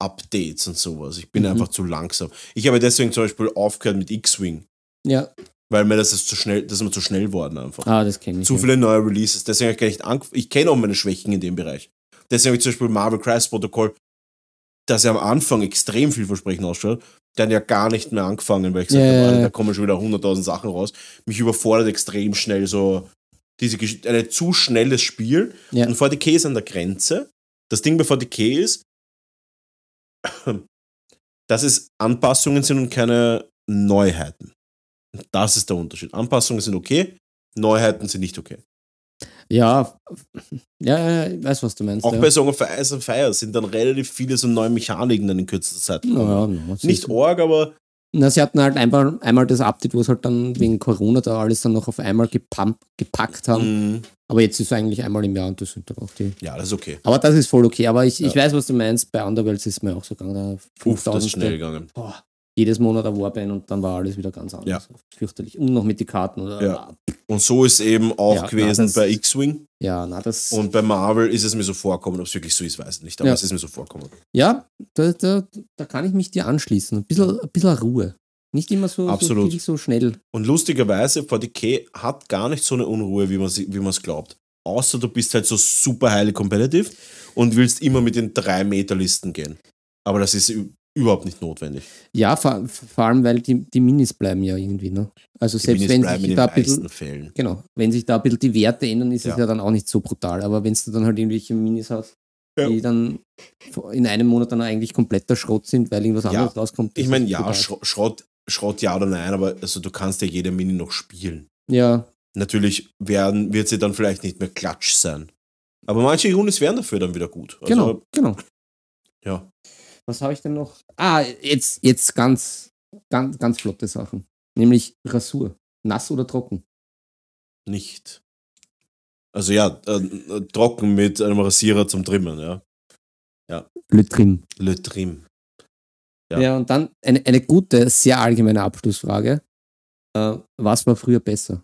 Updates und sowas. Ich bin Mhm. einfach zu langsam. Ich habe deswegen zum Beispiel aufgehört mit X-Wing, Ja, weil mir das ist zu schnell, das ist mir zu schnell worden einfach. ah, das kenne ich. zu viele neue Releases. Deswegen habe ich gar nicht angefangen. Ich kenne auch meine Schwächen in dem Bereich. Deswegen habe ich zum Beispiel Marvel Crisis Protocol, das ja am Anfang extrem vielversprechend ausschaut, dann ja gar nicht mehr angefangen, weil ich gesagt Ja, habe, da kommen schon wieder 100.000 Sachen raus. Mich überfordert extrem schnell so diese Gesch ein zu schnelles Spiel. Ja. Und 40k ist an der Grenze. Das Ding bei 40k ist, dass es Anpassungen sind und keine Neuheiten. Das ist der Unterschied. Anpassungen sind okay, Neuheiten sind nicht okay. Ja, ja, ja, ich weiß, was du meinst. Auch ja. bei Song of Ice and Fire sind dann relativ viele so neue Mechaniken dann in kürzester Zeit. no, es Nicht Org, aber Na, sie hatten halt einmal, einmal das Update, wo es halt dann wegen Corona da alles dann noch auf einmal gepumpt, gepackt haben. mh, Aber jetzt ist es eigentlich einmal im Jahr und das sind dann auch die. ja, das ist okay. Aber das ist voll okay. Aber ich, ich Ja. weiß, was du meinst. Bei Underworlds ist mir auch so gegangen. Da Uff, das ist 5000 schnell gegangen. Boah, jedes Monat ein Warband und dann war alles wieder ganz anders. Fürchterlich. Und noch mit den Karten. Oder? Ja. Und so ist eben auch Ja, gewesen na, das- bei X-Wing. ja, na, das. Und bei Marvel ist es mir so vorkommen. Ob es wirklich so ist, weiß ich nicht. Aber Ja. es ist mir so vorkommen. ja, da, da, da kann ich mich dir anschließen. Ein bisschen, ein bisschen Ruhe. Nicht immer so, so, Absolut. viel, so schnell. Und lustigerweise, 40k hat gar nicht so eine Unruhe, wie man es glaubt. Außer du bist halt so super highly competitive und willst immer mit den 3-Meter-Listen gehen. Aber das ist überhaupt nicht notwendig. Ja, vor, vor allem, weil die, die Minis bleiben ja irgendwie. Ne? Also Die selbst Minis wenn sich da ein bisschen, Fällen. genau, wenn sich da ein bisschen die Werte ändern, ist Ja. es ja dann auch nicht so brutal. Aber wenn du dann halt irgendwelche Minis hast, Ja. die dann in einem Monat dann eigentlich kompletter Schrott sind, weil irgendwas Ja. anderes rauskommt. Ich meine, ja, Schrott, Schrott ja oder nein, aber also du kannst ja jede Mini noch spielen. Ja, Natürlich werden, wird sie dann vielleicht nicht mehr klatsch sein. Aber manche Unis wären dafür dann wieder gut. Also, genau, genau. Ja. Was habe ich denn noch? Ah, jetzt, jetzt ganz, ganz, ganz flotte Sachen. Nämlich Rasur. Nass oder trocken? Nicht. Also ja, äh, trocken mit einem Rasierer zum Trimmen, ja. Le Trim. Le Trim. Ja. Ja. und dann eine, eine gute, sehr allgemeine Abschlussfrage. Äh, was war früher besser?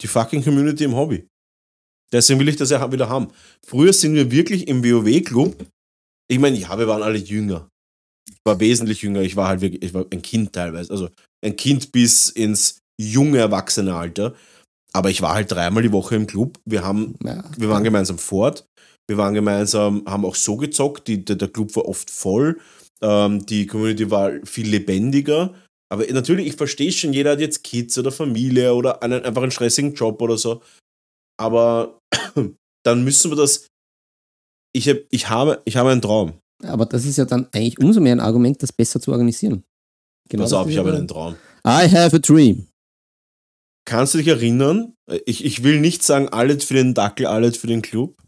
Die fucking Community im Hobby. Deswegen will ich das ja wieder haben. Früher sind wir wirklich im WoW-Club. Ich meine, ja, wir waren alle jünger. Ich war wesentlich jünger. Ich war halt wirklich, ich war ein Kind teilweise. Also ein Kind bis ins junge Erwachsene-Alter. Aber ich war halt dreimal die Woche im Club. Wir haben Ja, wir waren gemeinsam fort. Wir waren gemeinsam, haben auch so gezockt. Die, der, der Club war oft voll. Ähm, die Community war viel lebendiger. Aber natürlich, ich verstehe schon, jeder hat jetzt Kids oder Familie oder einen, einfach einen stressigen Job oder so. Aber dann müssen wir das. Ich, hab, ich, habe, ich habe einen Traum. aber das ist ja dann eigentlich umso mehr ein Argument, das besser zu organisieren. Genau Pass auf, ich habe einen Traum. I have a dream. Kannst du dich erinnern? Ich, ich will nicht sagen, alles für den Dackel, alles für den Club.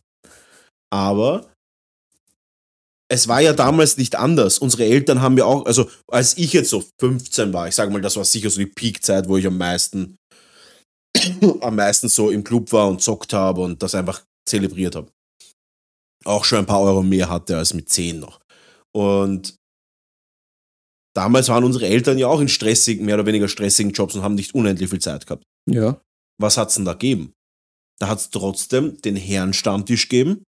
Aber es war ja damals nicht anders. Unsere Eltern haben ja auch, also als ich jetzt so 15 war, ich sage mal, das war sicher so die Peakzeit, wo ich am meisten, am meisten so im Club war und zockt habe und das einfach zelebriert habe. Auch schon ein paar Euro mehr hatte als mit 10 noch. Und damals waren unsere Eltern ja auch in stressigen, mehr oder weniger stressigen Jobs und haben nicht unendlich viel Zeit gehabt Ja. was hat's denn da gegeben? Da hat's trotzdem den Herrenstammtisch gegeben.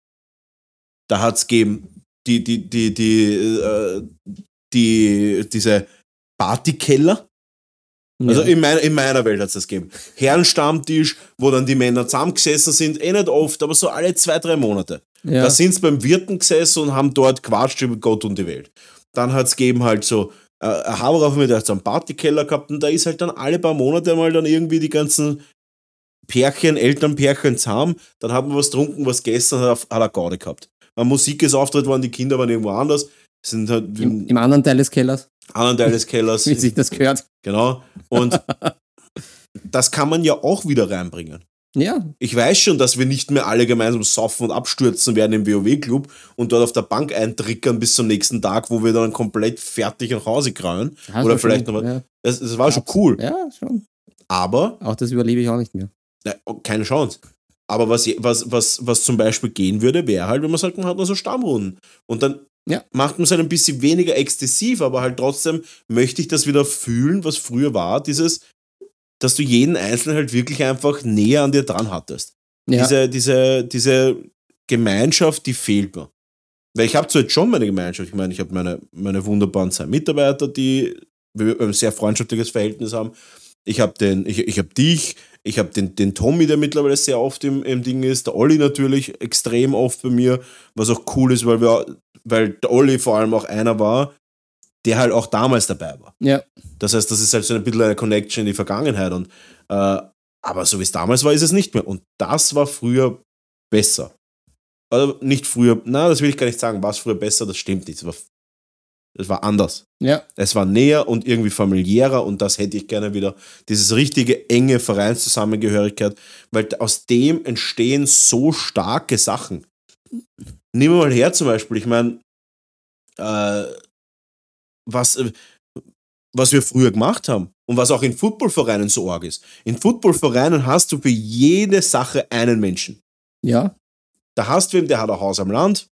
Da hat's gegeben die, die, die, die, äh, die, diese Partykeller. Also ja. in, meiner in meiner Welt hat's das gegeben. Herrenstammtisch, wo dann die Männer zusammengesessen sind, eh nicht oft, aber so alle zwei, drei Monate. Ja. Da sind sie beim Wirten gesessen und haben dort quatscht über Gott und die Welt. Dann hat es gegeben halt so, äh, ein Haberer hat so einen Partykeller gehabt und da ist halt dann alle paar Monate mal dann irgendwie die ganzen Pärchen, Elternpärchen zusammen. Dann hat man was getrunken, was gegessen, hat, hat er Gaude gehabt. Ein Musikersauftritt waren, die Kinder waren irgendwo anders. Sind halt Im, im Im anderen Teil des Kellers, anderen Teil des Kellers. wie sich das gehört. Genau. Und das kann man ja auch wieder reinbringen. Ja, Ich weiß schon, dass wir nicht mehr alle gemeinsam saufen und abstürzen werden im WoW-Club und dort auf der Bank eintrickern bis zum nächsten Tag, wo wir dann komplett fertig nach Hause krallen. hast Oder vielleicht schon, noch was. ja. Das, das war schon cool. Ja, schon. Aber Auch das überlebe ich auch nicht mehr. Na, keine Chance. Aber was, was, was, was zum Beispiel gehen würde, wäre halt, wenn man sagt, man hat nur so Stammrunden. Und dann Ja. macht man es halt ein bisschen weniger exzessiv, aber halt trotzdem möchte ich das wieder fühlen, was früher war, dieses, dass du jeden Einzelnen halt wirklich einfach näher an dir dran hattest. Ja, Diese, diese, diese Gemeinschaft, die fehlt mir. Weil ich habe zwar jetzt schon meine Gemeinschaft, ich meine, ich habe meine, meine wunderbaren zwei Mitarbeiter, die ein sehr freundschaftliches Verhältnis haben. Ich habe den, ich, ich habe dich, ich habe den, den Tommy, der mittlerweile sehr oft im, im Ding ist, der Olli natürlich extrem oft bei mir, was auch cool ist, weil wir, weil der Olli vor allem auch einer war, der halt auch damals dabei war. ja, Das heißt, das ist halt so ein bisschen eine Connection in die Vergangenheit. Und, äh, aber so wie es damals war, ist es nicht mehr. Und das war früher besser. Oder nicht früher, na, das will ich gar nicht sagen. War es früher besser? Das stimmt nicht. Es war, es war anders. ja, Es war näher und irgendwie familiärer und das hätte ich gerne wieder. Dieses richtige enge Vereinszusammengehörigkeit, weil aus dem entstehen so starke Sachen. Nehmen wir mal her zum Beispiel, ich meine, äh, was, äh, was wir früher gemacht haben und was auch in Footballvereinen so arg ist. In Footballvereinen hast du für jede Sache einen Menschen. ja, Da hast du wem, der hat ein Haus am Land,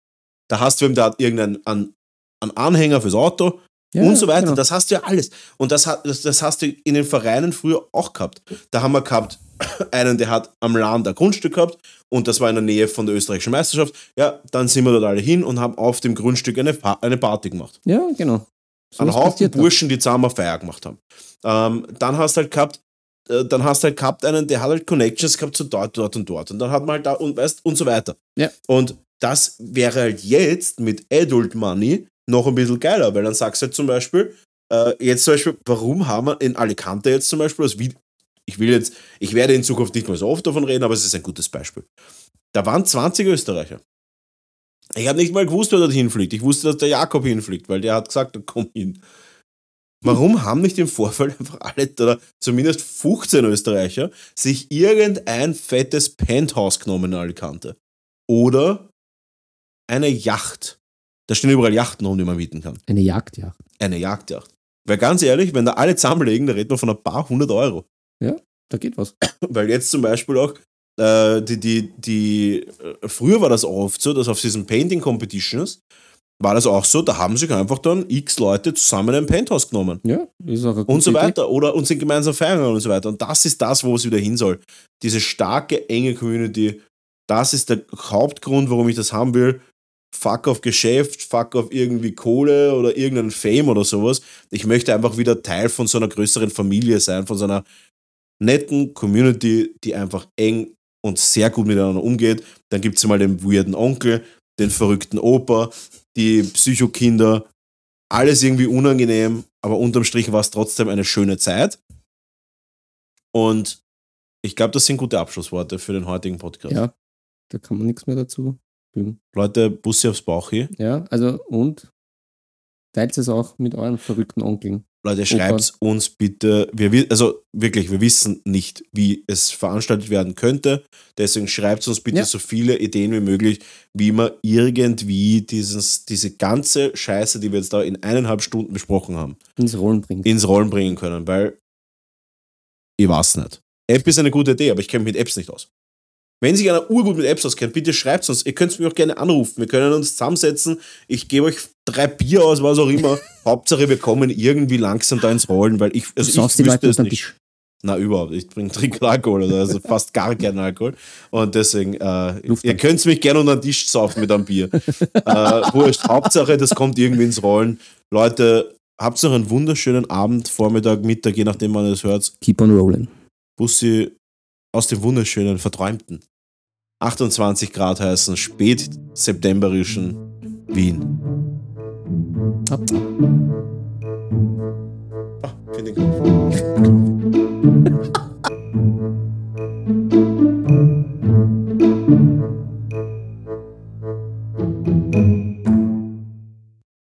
da hast du wem, der hat irgendeinen an, einen Anhänger fürs Auto, ja und so weiter. genau. Das hast du ja alles. Und das, das, das hast du in den Vereinen früher auch gehabt. Da haben wir gehabt, einen, der hat am Land ein Grundstück gehabt und das war in der Nähe von der österreichischen Meisterschaft. Ja, dann sind wir dort alle hin und haben auf dem Grundstück eine, eine Party gemacht. Ja, genau. So Ein Haufen. Burschen, die zusammen Feier gemacht haben. Ähm, dann hast du halt gehabt, äh, dann hast halt gehabt einen, der hat halt Connections gehabt zu dort, dort und dort. Und dann hat man halt da und weißt und so weiter. Ja. Und das wäre halt jetzt mit Adult Money noch ein bisschen geiler, weil dann sagst du halt zum Beispiel, äh, jetzt zum Beispiel, warum haben wir in Alicante jetzt zum Beispiel, als Vid- ich will jetzt, ich werde in Zukunft nicht mehr so oft davon reden, aber es ist ein gutes Beispiel. Da waren 20 Österreicher. Ich habe nicht mal gewusst, wer dort hinfliegt. Ich wusste, dass der Jakob hinfliegt, weil der hat gesagt, komm hin. Warum haben nicht im Vorfeld einfach alle, oder zumindest 15 Österreicher, sich irgendein fettes Penthouse genommen in Alicante? Oder eine Yacht. Da stehen überall Yachten rum, die man mieten kann. Eine Jagdjacht. Eine Jagdjacht. Weil ganz ehrlich, wenn da alle zusammenlegen, da reden wir von ein paar hundert Euro. Da geht was. Weil jetzt zum Beispiel auch, äh, die, die, die, äh, früher war das oft so, dass auf diesen Painting Competitions war das auch so, da haben sich einfach dann x Leute zusammen ein Penthouse genommen. Ja, ist auch eine Und gute so Idee. weiter. Oder und sind gemeinsam feiern und so weiter. Und das ist das, wo es wieder hin soll. Diese starke, enge Community, das ist der Hauptgrund, warum ich das haben will. Fuck auf Geschäft, fuck auf irgendwie Kohle oder irgendeinen Fame oder sowas. Ich möchte einfach wieder Teil von so einer größeren Familie sein, von so einer netten Community, die einfach eng und sehr gut miteinander umgeht. Dann gibt es mal den weirden Onkel, den verrückten Opa, die Psychokinder. Alles irgendwie unangenehm, aber unterm Strich war es trotzdem eine schöne Zeit. Und ich glaube, das sind gute Abschlussworte für den heutigen Podcast. Ja, da kann man nichts mehr dazu fügen. Leute, Bussi aufs Bauch hier. Ja, also und teilt es auch mit euren verrückten Onkeln. Leute, schreibt uns bitte. Wir, wi- also wirklich, wir wissen nicht, wie es veranstaltet werden könnte. Deswegen schreibt uns bitte Ja. so viele Ideen wie möglich, wie man irgendwie dieses, diese ganze Scheiße, die wir jetzt da in eineinhalb Stunden besprochen haben, Ins Rollen bringt. ins Rollen bringen können. Weil ich weiß nicht. App ist eine gute Idee, aber ich kenne mich mit Apps nicht aus. Wenn sich einer urgut mit Apps auskennt, bitte schreibt uns. Ihr könnt mich auch gerne anrufen. Wir können uns zusammensetzen. Ich gebe euch drei Bier aus, was auch immer. Hauptsache, wir kommen irgendwie langsam da ins Rollen, weil ich, also du saufst ich die wüsste Leute es nicht. Tisch. Na, überhaupt. Ich trinke Alkohol, oder also fast gar keinen Alkohol. Und deswegen, äh, ihr könnt mich gerne unter den Tisch saufen mit einem Bier. äh, wurscht. Hauptsache, das kommt irgendwie ins Rollen. Leute, habt noch einen wunderschönen Abend, Vormittag, Mittag, je nachdem, wann ihr es hört. Keep on rolling. Bussi aus dem wunderschönen, verträumten 28 Grad heißen, spätseptemberischen Wien. Ab. Ah, finde ich